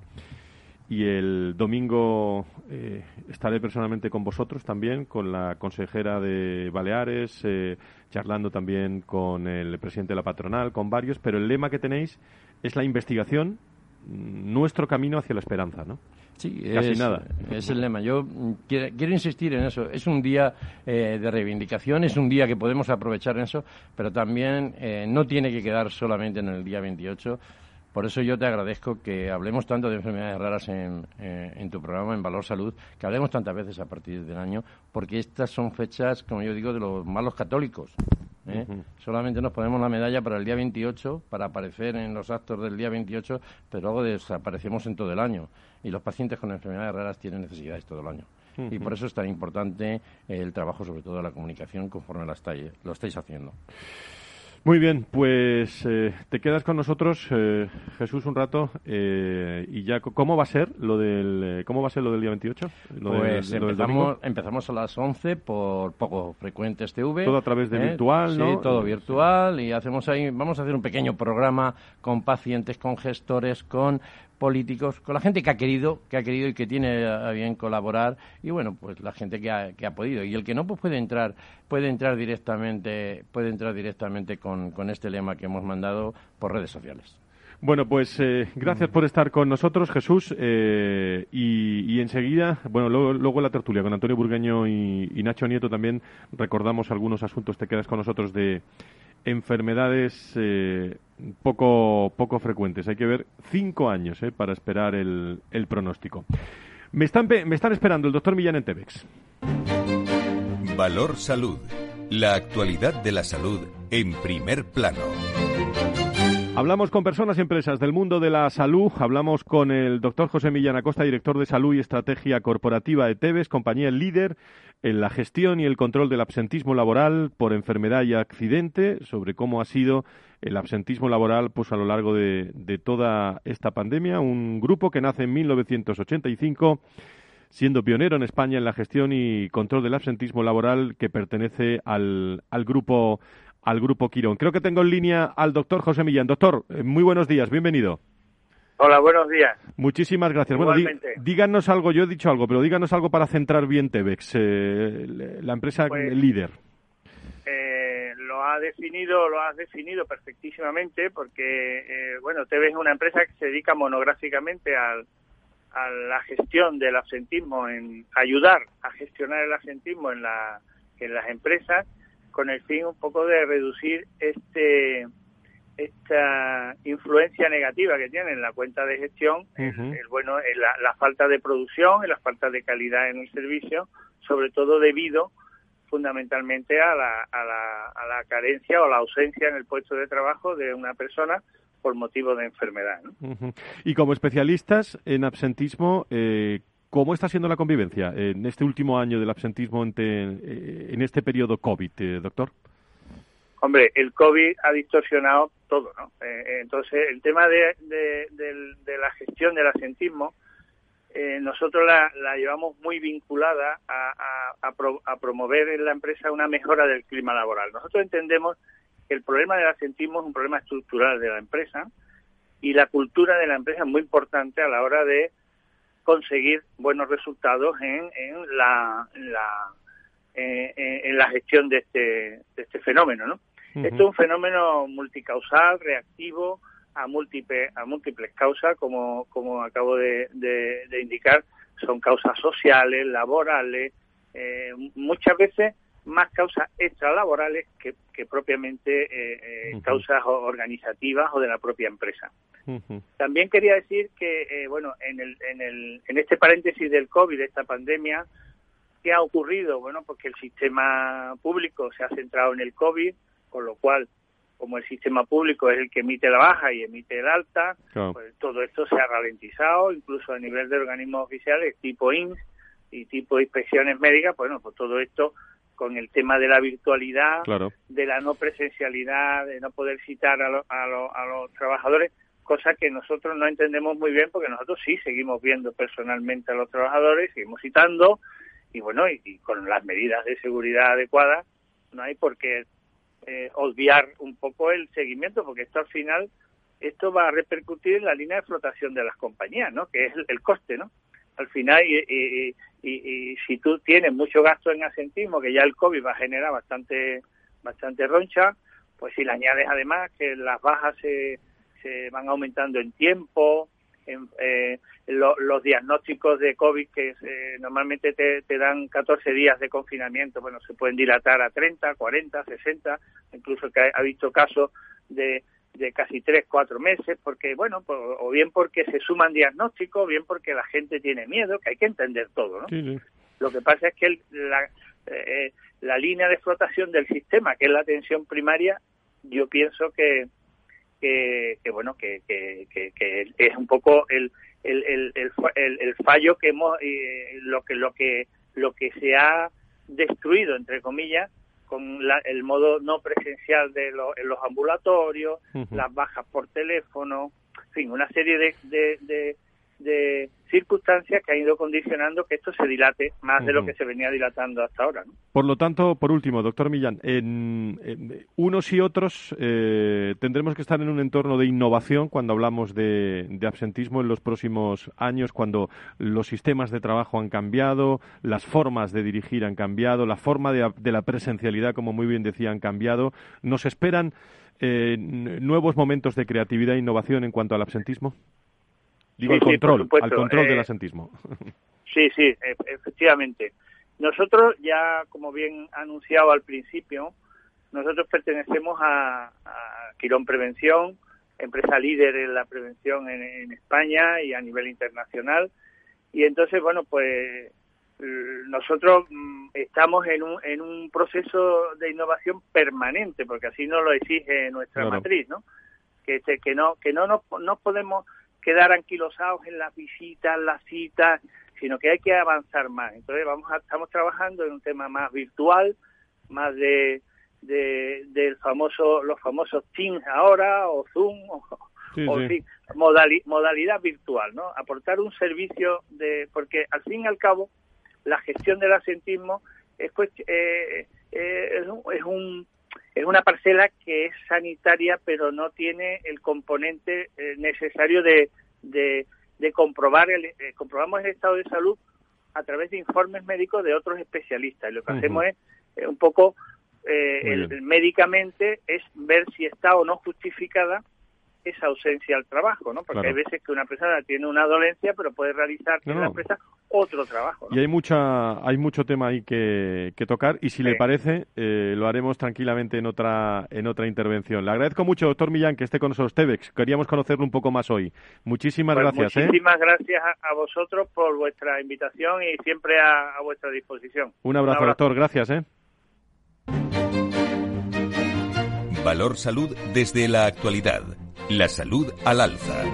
y el domingo eh, estaré personalmente con vosotros también, con la consejera de Baleares, eh, charlando también con el presidente de la patronal, con varios, pero el lema que tenéis es la investigación, nuestro camino hacia la esperanza, ¿no? Sí, Casi es, nada. es el lema. Yo mm, quiero, insistir en eso. Es un día eh, de reivindicación, es un día que podemos aprovechar en eso, pero también no tiene que quedar solamente en el día 28 por eso yo te agradezco que hablemos tanto de enfermedades raras en, eh, en, tu programa, en Valor Salud, que hablemos tantas veces a partir del año, porque estas son fechas, como yo digo, de los malos católicos. ¿eh? Solamente nos ponemos la medalla para el día 28, para aparecer en los actos del día 28, pero luego desaparecemos en todo el año. Y los pacientes con enfermedades raras tienen necesidades todo el año. Y por eso es tan importante el trabajo, sobre todo de la comunicación, conforme la estáis, lo estáis haciendo. Muy bien, pues eh, te quedas con nosotros, eh, Jesús, un rato eh, y ya cómo va a ser lo del cómo va a ser lo del día 28. pues empezamos, empezamos a las 11 por poco frecuentes TV. Todo a través de virtual, ¿no? Sí, todo virtual y hacemos ahí vamos a hacer un pequeño programa con pacientes, con gestores, con políticos, con la gente que ha querido, que ha querido y que tiene a bien colaborar y bueno, pues la gente que ha, que ha podido y el que no pues puede entrar, puede entrar directamente, puede entrar directamente con, con este lema que hemos mandado por redes sociales. Bueno, pues eh, gracias por estar con nosotros, Jesús. Eh, y, enseguida, bueno, luego, luego, la tertulia con Antonio Burgueño y, y, Nacho Nieto también recordamos algunos asuntos. Te quedas con nosotros de, enfermedades eh, poco, poco frecuentes. Hay que ver cinco años eh, para esperar el, el pronóstico. Me están, me están esperando el doctor Millán en Tebex. Valor Salud. La actualidad de la salud en primer plano. Hablamos con personas y empresas del mundo de la salud. Hablamos con el doctor José Millán Acosta, director de Salud y Estrategia Corporativa de Tebes, compañía líder en la gestión y el control del absentismo laboral por enfermedad y accidente, sobre cómo ha sido el absentismo laboral pues a lo largo de, toda esta pandemia. Un grupo que nace en 1985 siendo pionero en España en la gestión y control del absentismo laboral que pertenece al, al grupo al grupo Quirón. Creo que tengo en línea al doctor José Millán. Doctor, eh, muy buenos días, bienvenido. Hola, buenos días. Muchísimas gracias. Bueno, díganos algo, yo he dicho algo, pero díganos algo para centrar bien Tebex, eh, la empresa pues, líder. Eh, lo ha definido, lo has definido perfectísimamente, porque eh, bueno, Tebex es una empresa que se dedica monográficamente al, a la gestión del absentismo, en ayudar a gestionar el absentismo en, la, en las empresas, con el fin un poco de reducir este esta influencia negativa que tiene en la cuenta de gestión, el, bueno, la, falta de producción y la falta de calidad en el servicio, sobre todo debido fundamentalmente a la, a la, a la carencia o la ausencia en el puesto de trabajo de una persona por motivo de enfermedad. Y como especialistas en absentismo, eh, ¿cómo está siendo la convivencia en este último año del absentismo en, eh, en este periodo COVID, eh, doctor? Hombre, el COVID ha distorsionado todo, ¿no? Eh, entonces, el tema de, de, la gestión del asentismo, eh, nosotros la, llevamos muy vinculada a, a, promover en la empresa una mejora del clima laboral. Nosotros entendemos que el problema del asentismo es un problema estructural de la empresa y la cultura de la empresa es muy importante a la hora de conseguir buenos resultados en, en la, la en la gestión de este, de este fenómeno, ¿no? Esto es un fenómeno multicausal, reactivo, a múltiples, a múltiples causas, como, como acabo de, indicar, son causas sociales, laborales, eh, muchas veces más causas extralaborales que, que propiamente eh, eh, causas organizativas o de la propia empresa. También quería decir que, bueno, en, el, en, el, en este paréntesis del COVID, de esta pandemia, ¿qué ha ocurrido? Bueno, porque el sistema público se ha centrado en el COVID, con lo cual, como el sistema público es el que emite la baja y emite el alta, pues todo esto se ha ralentizado, incluso a nivel de organismos oficiales tipo INS y tipo inspecciones médicas, bueno, pues todo esto con el tema de la virtualidad, Claro. de la no presencialidad, de no poder citar a, lo- a, lo- a los trabajadores, cosa que nosotros no entendemos muy bien porque nosotros sí seguimos viendo personalmente a los trabajadores, seguimos citando y bueno, y, y con las medidas de seguridad adecuadas no hay por qué eh, obviar un poco el seguimiento porque esto al final esto va a repercutir en la línea de flotación de las compañías, ¿no? Que es el, el coste, ¿no? Al final, y, y- y- si tú tienes mucho gasto en asentismo, que ya el COVID va a generar bastante, bastante roncha, pues si le añades además que las bajas se, se van aumentando en tiempo, en, eh, lo- los diagnósticos de COVID que eh, normalmente te, te dan 14 días de confinamiento, bueno, se pueden dilatar a 30, 40, 60, incluso que ha visto casos de, de casi 3, 4 meses, porque, bueno, o bien porque se suman diagnósticos, o bien porque la gente tiene miedo, que hay que entender todo, ¿no? Sí, sí. Lo que pasa es que el- la, eh, la línea de explotación del sistema, que es la atención primaria, yo pienso que, que, que, bueno, que, que, es un poco el, el, el, el- el fallo que hemos, eh, lo que, lo que, lo que se ha destruido, entre comillas, con la- el modo no presencial de lo- en los ambulatorios, las bajas por teléfono, en fin, una serie de, de, de, de circunstancias que han ido condicionando que esto se dilate más de lo que se venía dilatando hasta ahora. ¿no? Por lo tanto, por último, doctor Millán, en, en unos y otros eh, tendremos que estar en un entorno de innovación cuando hablamos de, de absentismo en los próximos años, cuando los sistemas de trabajo han cambiado, las formas de dirigir han cambiado, la forma de, de la presencialidad, como muy bien decía, han cambiado. ¿Nos esperan eh, nuevos momentos de creatividad e innovación en cuanto al absentismo? Digo, Sí, al sí, control, supuesto. al control del Eh, absentismo. Sí, sí, e- efectivamente. Nosotros ya, como bien anunciado al principio, nosotros pertenecemos a, a Quirón Prevención, empresa líder en la prevención en, en España y a nivel internacional. Y entonces, bueno, pues nosotros mm, estamos en un, en un proceso de innovación permanente, porque así nos lo exige nuestra Claro. matriz, ¿no? Que, este- que no que no nos no podemos quedar anquilosados en las visitas, las citas, sino que hay que avanzar más. Entonces vamos a, estamos trabajando en un tema más virtual, más de, de del famoso los famosos Teams ahora o Zoom o, Sí, o sí. modali- modalidad virtual, ¿no? Aportar un servicio de porque al fin y al cabo la gestión del asentismo es eh, eh, es, un, es un- es una parcela que es sanitaria pero no tiene el componente eh, necesario de, de, de comprobar el, eh, comprobamos el estado de salud a través de informes médicos de otros especialistas. Y lo que hacemos es eh, un poco eh, el- médicamente es ver si está o no justificada esa ausencia al trabajo, ¿no? Porque Claro. hay veces que una persona tiene una dolencia, pero puede realizar No, en la empresa otro trabajo. ¿no? Y hay mucha, hay mucho tema ahí que, que tocar y si le parece eh, lo haremos tranquilamente en otra, en otra intervención. Le agradezco mucho, doctor Millán, que esté con nosotros. Tevex, queríamos conocerlo un poco más hoy. Muchísimas Pues gracias. ¿eh? muchísimas gracias a, a vosotros por vuestra invitación y siempre a, a vuestra disposición. Un abrazo, doctor. Gracias. ¿eh? Valor Salud desde la actualidad. La salud al alza.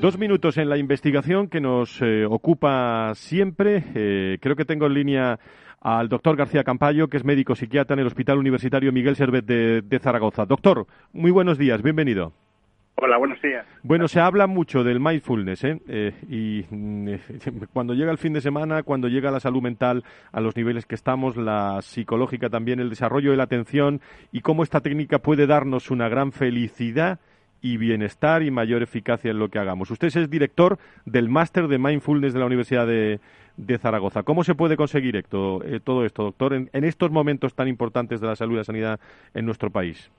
Dos minutos en la investigación que nos eh, ocupa siempre. Eh, creo que tengo en línea al doctor García Campayo, que es médico psiquiatra en el Hospital Universitario Miguel Servet de, de Zaragoza. Doctor, muy buenos días, bienvenido. Hola, buenos días. Bueno, se habla mucho del mindfulness, ¿eh? Eh, y mm, eh, cuando llega el fin de semana, cuando llega la salud mental a los niveles que estamos, la psicológica también, el desarrollo de la atención y cómo esta técnica puede darnos una gran felicidad y bienestar y mayor eficacia en lo que hagamos. Usted es director del máster de mindfulness de la Universidad de, Zaragoza. ¿Cómo se puede conseguir eh, todo esto, doctor, en, en estos momentos tan importantes de la salud y la sanidad en nuestro país?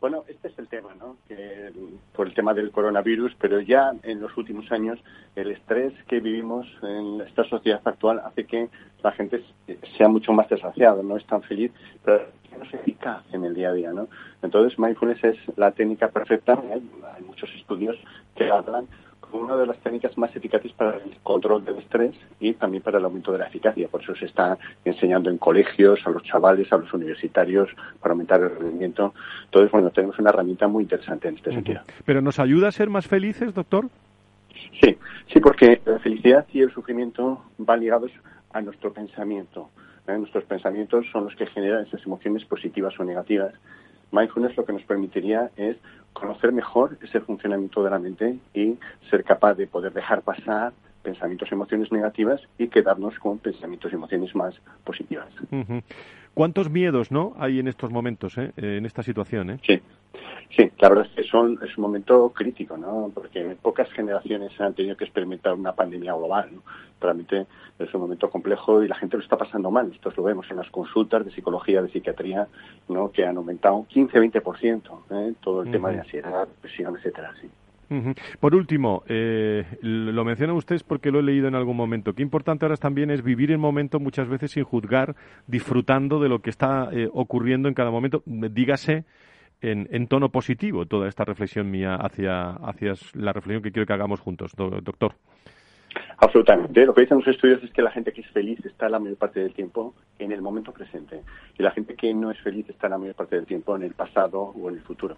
Bueno, este es el tema, ¿no? Que, por el tema del coronavirus, pero ya en los últimos años el estrés que vivimos en esta sociedad actual hace que la gente sea mucho más desgraciada, no es tan feliz, pero no es eficaz en el día a día, ¿no? Entonces, mindfulness es la técnica perfecta, hay, hay muchos estudios que hablan como una de las técnicas más eficaces para el control del estrés y también para el aumento de la eficacia. Por eso se está enseñando en colegios, a los chavales, a los universitarios, para aumentar el rendimiento. Entonces, bueno, tenemos una herramienta muy interesante en este sentido. ¿Pero nos ayuda a ser más felices, doctor? Sí, sí, porque la felicidad y el sufrimiento van ligados a nuestro pensamiento. ¿eh? Nuestros pensamientos son los que generan esas emociones positivas o negativas. Mindfulness lo que nos permitiría es conocer mejor ese funcionamiento de la mente y ser capaz de poder dejar pasar pensamientos y emociones negativas y quedarnos con pensamientos y emociones más positivas. ¿Cuántos miedos no hay en estos momentos, eh? en esta situación? Eh? Sí, sí, la verdad es que son, es un momento crítico, ¿no? porque pocas generaciones han tenido que experimentar una pandemia global. ¿no? Realmente es un momento complejo y la gente lo está pasando mal. Esto lo vemos en las consultas de psicología, de psiquiatría, ¿no? que han aumentado 15-20%, ¿eh? todo el tema de ansiedad, depresión, etcétera. Sí. Por último, eh, lo mencionan ustedes porque lo he leído en algún momento. Qué importante ahora también es vivir el momento muchas veces sin juzgar, disfrutando de lo que está eh, ocurriendo en cada momento. Dígase en, en, tono positivo toda esta reflexión mía hacia, hacia la reflexión que quiero que hagamos juntos, doctor. Absolutamente. Lo que dicen los estudios es que la gente que es feliz está la mayor parte del tiempo en el momento presente y la gente que no es feliz está la mayor parte del tiempo en el pasado o en el futuro.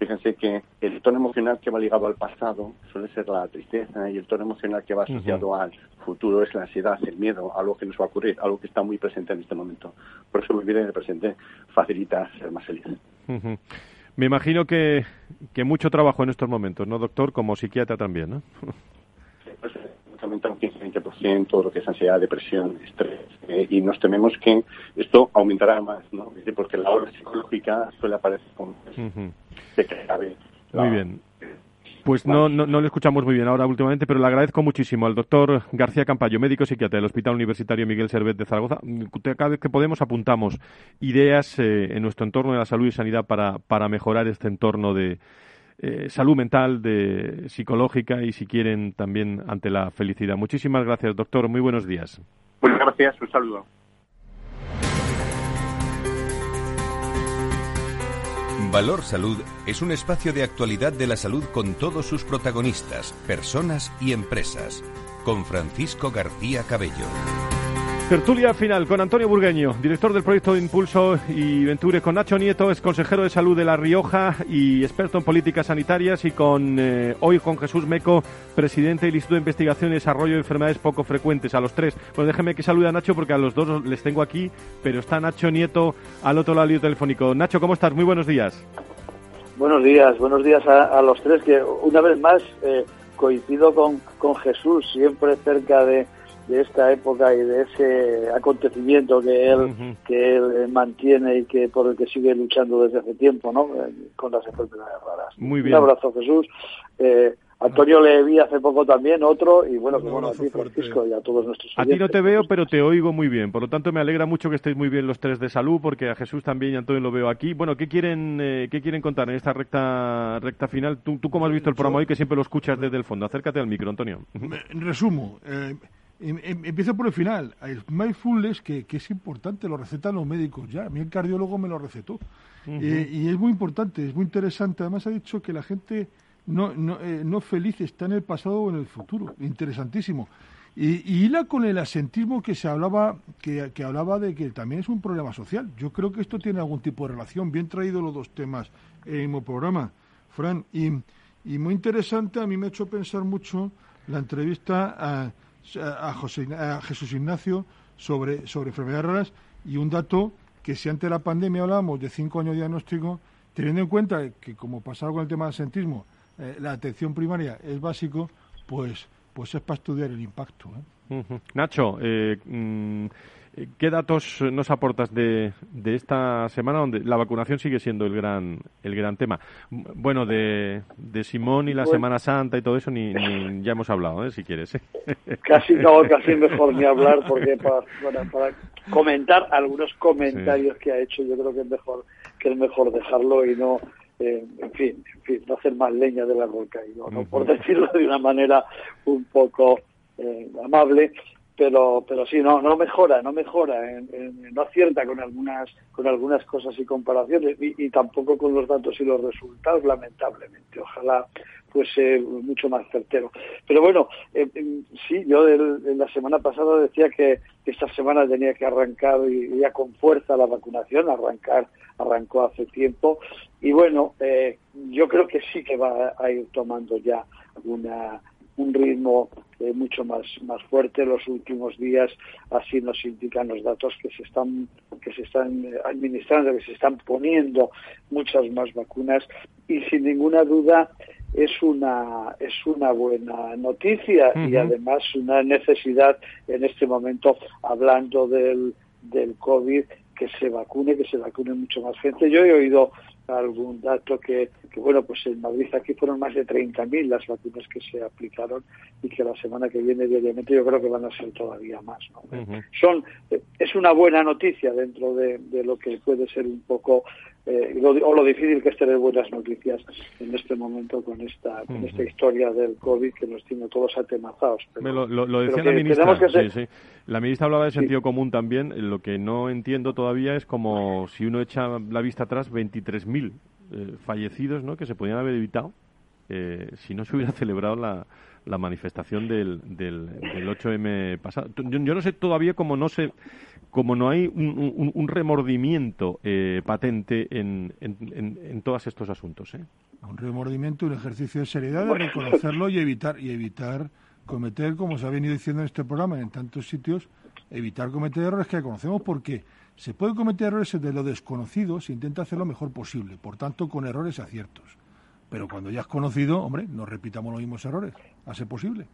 Fíjense que el tono emocional que va ligado al pasado suele ser la tristeza y el tono emocional que va asociado al futuro es la ansiedad, el miedo, algo que nos va a ocurrir, algo que está muy presente en este momento. Por eso vivir en el presente facilita ser más feliz. Me imagino que, que mucho trabajo en estos momentos, ¿no, doctor? Como psiquiatra también, ¿no? Aumenta un 15-20% todo lo que es ansiedad, depresión, estrés. Eh, y nos tememos que esto aumentará más, ¿no? Porque la obra psicológica suele aparecer como Muy bien. Pues no, no, no, le escuchamos muy bien ahora últimamente, pero le agradezco muchísimo al doctor García Campayo, médico psiquiatra del Hospital Universitario Miguel Servet de Zaragoza. Cada vez que podemos apuntamos ideas eh, en nuestro entorno de la salud y sanidad para, para mejorar este entorno de, eh, salud mental, de psicológica y si quieren también ante la felicidad. Muchísimas gracias, doctor. Muy buenos días. Muchas gracias. Un saludo. Valor Salud es un espacio de actualidad de la salud con todos sus protagonistas, personas y empresas. Con Francisco García Cabello. Tertulia final con Antonio Burgueño, director del proyecto Impulso y Venture, con Nacho Nieto, es consejero de salud de La Rioja y experto en políticas sanitarias, y con eh, hoy con Jesús Meco, presidente del Instituto de Investigación y Desarrollo de Enfermedades Poco Frecuentes. A los tres, pues déjeme que salude a Nacho porque a los dos les tengo aquí, pero está Nacho Nieto al otro lado del telefónico. Nacho, ¿cómo estás? Muy buenos días. Buenos días, buenos días a, los tres, que una vez más eh, coincido con, con Jesús, siempre cerca de de esta época y de ese acontecimiento que él que él mantiene y que por el que sigue luchando desde hace tiempo no eh, con las enfermedades raras Muy bien. un abrazo Jesús eh, Antonio le vi hace poco también, otro, y bueno, bueno a ti, Francisco, y a todos nuestros A ti no te veo, pero te oigo muy bien. Por lo tanto, me alegra mucho que estéis muy bien los tres de salud, porque a Jesús también y a Antonio lo veo aquí. Bueno, ¿qué quieren, eh, ¿qué quieren contar en esta recta recta final? ¿Tú, ¿Tú cómo has visto el programa hoy, que siempre lo escuchas desde el fondo? Acércate al micro, Antonio. En resumo, eh, empiezo por el final. El mindfulness, que, que, es importante, lo recetan los médicos ya. A mí el cardiólogo me lo recetó. Eh, y es muy importante, es muy interesante. Además ha dicho que la gente no, no, eh, no feliz está en el pasado o en el futuro. Interesantísimo. Y, y hila con el asentismo que se hablaba, que, que, hablaba de que también es un problema social. Yo creo que esto tiene algún tipo de relación. Bien traído los dos temas en el mismo programa, Fran. Y, y muy interesante, a mí me ha hecho pensar mucho la entrevista a a, José, a Jesús Ignacio sobre, sobre enfermedades raras y un dato que si antes de la pandemia hablábamos de cinco años de diagnóstico, teniendo en cuenta que como pasaba con el tema del sentismo, eh, la atención primaria es básico, pues, pues es para estudiar el impacto. ¿eh? Nacho, eh, mm, ¿Qué datos nos aportas de, de, esta semana donde la vacunación sigue siendo el gran el gran tema? Bueno, de, de Simón y la Semana Santa y todo eso ni, ya hemos hablado, ¿eh? si quieres. ¿eh? Casi no, casi mejor ni hablar porque para, para comentar algunos comentarios que ha hecho yo creo que es mejor que es mejor dejarlo y no eh, en, fin, en fin, no hacer más leña de la y ¿no? por decirlo de una manera un poco eh, amable pero pero sí no no mejora no mejora no acierta con algunas con algunas cosas y comparaciones y, tampoco con los datos y los resultados lamentablemente. Ojalá fuese mucho más certero. Pero bueno eh, eh, sí yo en la semana pasada decía que esta semana tenía que arrancar y, ya con fuerza la vacunación arrancar arrancó hace tiempo. Y bueno eh, yo creo que sí que va a ir tomando ya una un ritmo eh, mucho más, más fuerte. Los últimos días así nos indican los datos que se están, que se están eh, administrando, que se están poniendo muchas más vacunas y sin ninguna duda es una es una buena noticia y además una necesidad en este momento hablando del del COVID que se vacune, que se vacune mucho más gente. Yo he oído algún dato que, que bueno, pues en Madrid aquí fueron más de 30.000 las vacunas que se aplicaron y que la semana que viene diariamente yo creo que van a ser todavía más. ¿no? Son Es una buena noticia dentro de, de lo que puede ser un poco eh, o lo difícil que es tener buenas noticias en este momento con esta con esta historia del COVID que nos tiene todos atemazados. lo, decía la ministra. La ministra hablaba de sentido común también. Lo que no entiendo todavía es como si uno echa la vista atrás, 23.000 eh, fallecidos ¿no? que se podían haber evitado eh, si no se hubiera celebrado la, la manifestación del, del, 8M pasado. Yo, no sé todavía cómo no se como no hay un, remordimiento eh, patente en, en, en, todos estos asuntos. ¿eh? Un remordimiento, un ejercicio de seriedad, de reconocerlo y evitar, y evitar cometer, como se ha venido diciendo en este programa, en tantos sitios, evitar cometer errores que conocemos porque se puede cometer errores de lo desconocido, se intenta hacer lo mejor posible, por tanto con errores aciertos. Pero cuando ya has conocido, hombre, no repitamos los mismos errores, hace posible.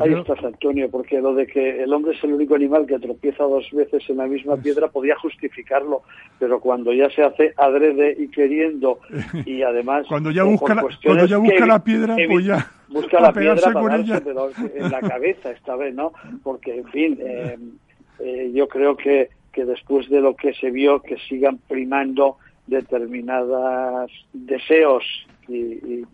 Ahí estás, Antonio, porque lo de que el hombre es el único animal que tropieza dos veces en la misma piedra podía justificarlo, pero cuando ya se hace adrede y queriendo, y además. cuando ya busca, la, cuando ya busca la piedra, pues ya. Busca la piedra para darse, en la cabeza esta vez, ¿no? Porque, en fin, eh, eh, yo creo que, que después de lo que se vio, que sigan primando determinados deseos y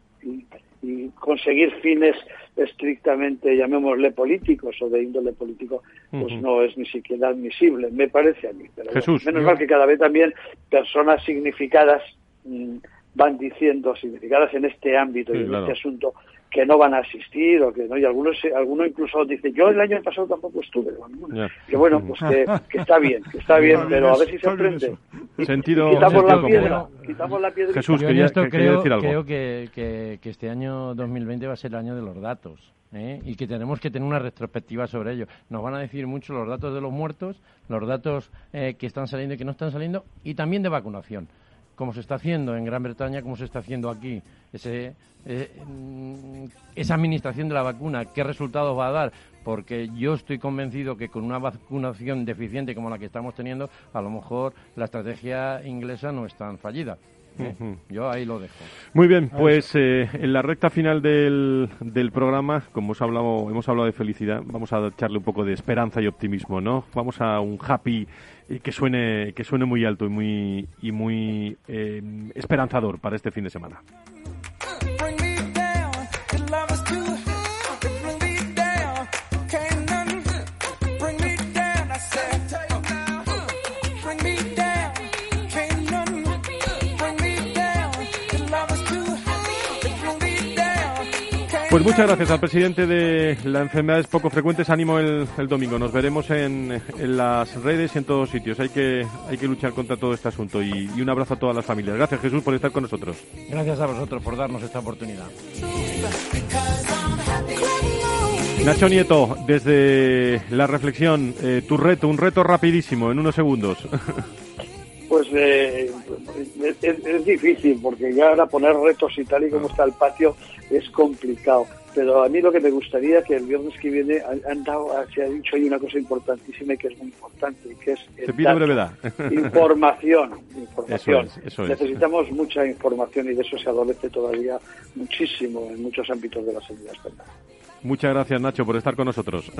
y conseguir fines estrictamente, llamémosle políticos o de índole político, pues no es ni siquiera admisible, me parece a mí. Pero menos mal que cada vez también personas significadas mm, van diciendo, significadas en este ámbito y en este asunto, que no van a asistir o que no y algunos alguno incluso dice yo el año pasado tampoco estuve. Que bueno pues que, está bien que está bien pero a ver si se aprende. sentido quitamos la piedra quitamos la piedra Jesús quería, creo, decir algo. creo que, que, que, este año 2020 va a ser el año de los datos ¿eh? y que tenemos que tener una retrospectiva sobre ello. Nos van a decir mucho los datos de los muertos los datos eh, que están saliendo y que no están saliendo y también de vacunación como se está haciendo en Gran Bretaña, como se está haciendo aquí, ese, eh, mm, esa administración de la vacuna, qué resultados va a dar, porque yo estoy convencido que con una vacunación deficiente como la que estamos teniendo, a lo mejor la estrategia inglesa no es tan fallida. ¿Eh? Yo ahí lo dejo. Muy bien, pues eh, en la recta final del, del programa, como hemos hablado, hemos hablado de felicidad, vamos a echarle un poco de esperanza y optimismo, ¿no? Vamos a un happy que suene que suene muy alto y muy y muy eh, esperanzador para este fin de semana. Pues muchas gracias al presidente de las enfermedades poco frecuentes. Ánimo el, domingo. Nos veremos en, las redes y en todos sitios. Hay que, hay que luchar contra todo este asunto. Y, y un abrazo a todas las familias. Gracias Jesús por estar con nosotros. Gracias a vosotros por darnos esta oportunidad. Nacho Nieto, desde la reflexión, eh, tu reto, un reto rapidísimo, en unos segundos. Pues eh, es, difícil, porque ya ahora poner retos y tal y como está el patio es complicado. Pero a mí lo que me gustaría que el viernes que viene han, dado, se ha dicho hay una cosa importantísima y que es muy importante, que es brevedad. información. información. Necesitamos mucha información y de eso se adolece todavía muchísimo en muchos ámbitos de la sanidad española. Muchas gracias Nacho por estar con nosotros.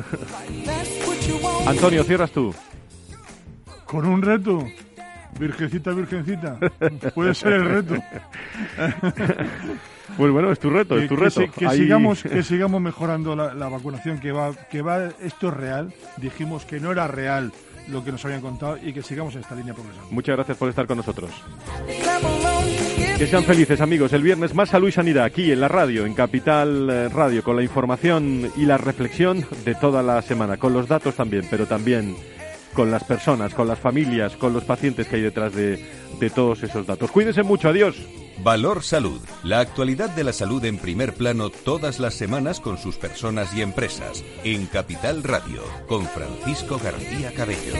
Antonio, cierras tú. Con un reto. Virgencita, virgencita. Puede ser el reto. Pues bueno, es tu reto, es tu reto. Que, sigamos, que sigamos mejorando la, vacunación, que va, que va, esto es real. Dijimos que no era real lo que nos habían contado y que sigamos en esta línea progresando. Muchas gracias por estar con nosotros. Que sean felices amigos. El viernes más salud y sanidad aquí en la radio, en Capital eh, Radio, con la información y la reflexión de toda la semana, con los datos también, pero también con las personas, con las familias, con los pacientes que hay detrás de, de todos esos datos. Cuídense mucho, adiós. Valor Salud. La actualidad de la salud en primer plano todas las semanas con sus personas y empresas. En Capital Radio, con Francisco García Cabello.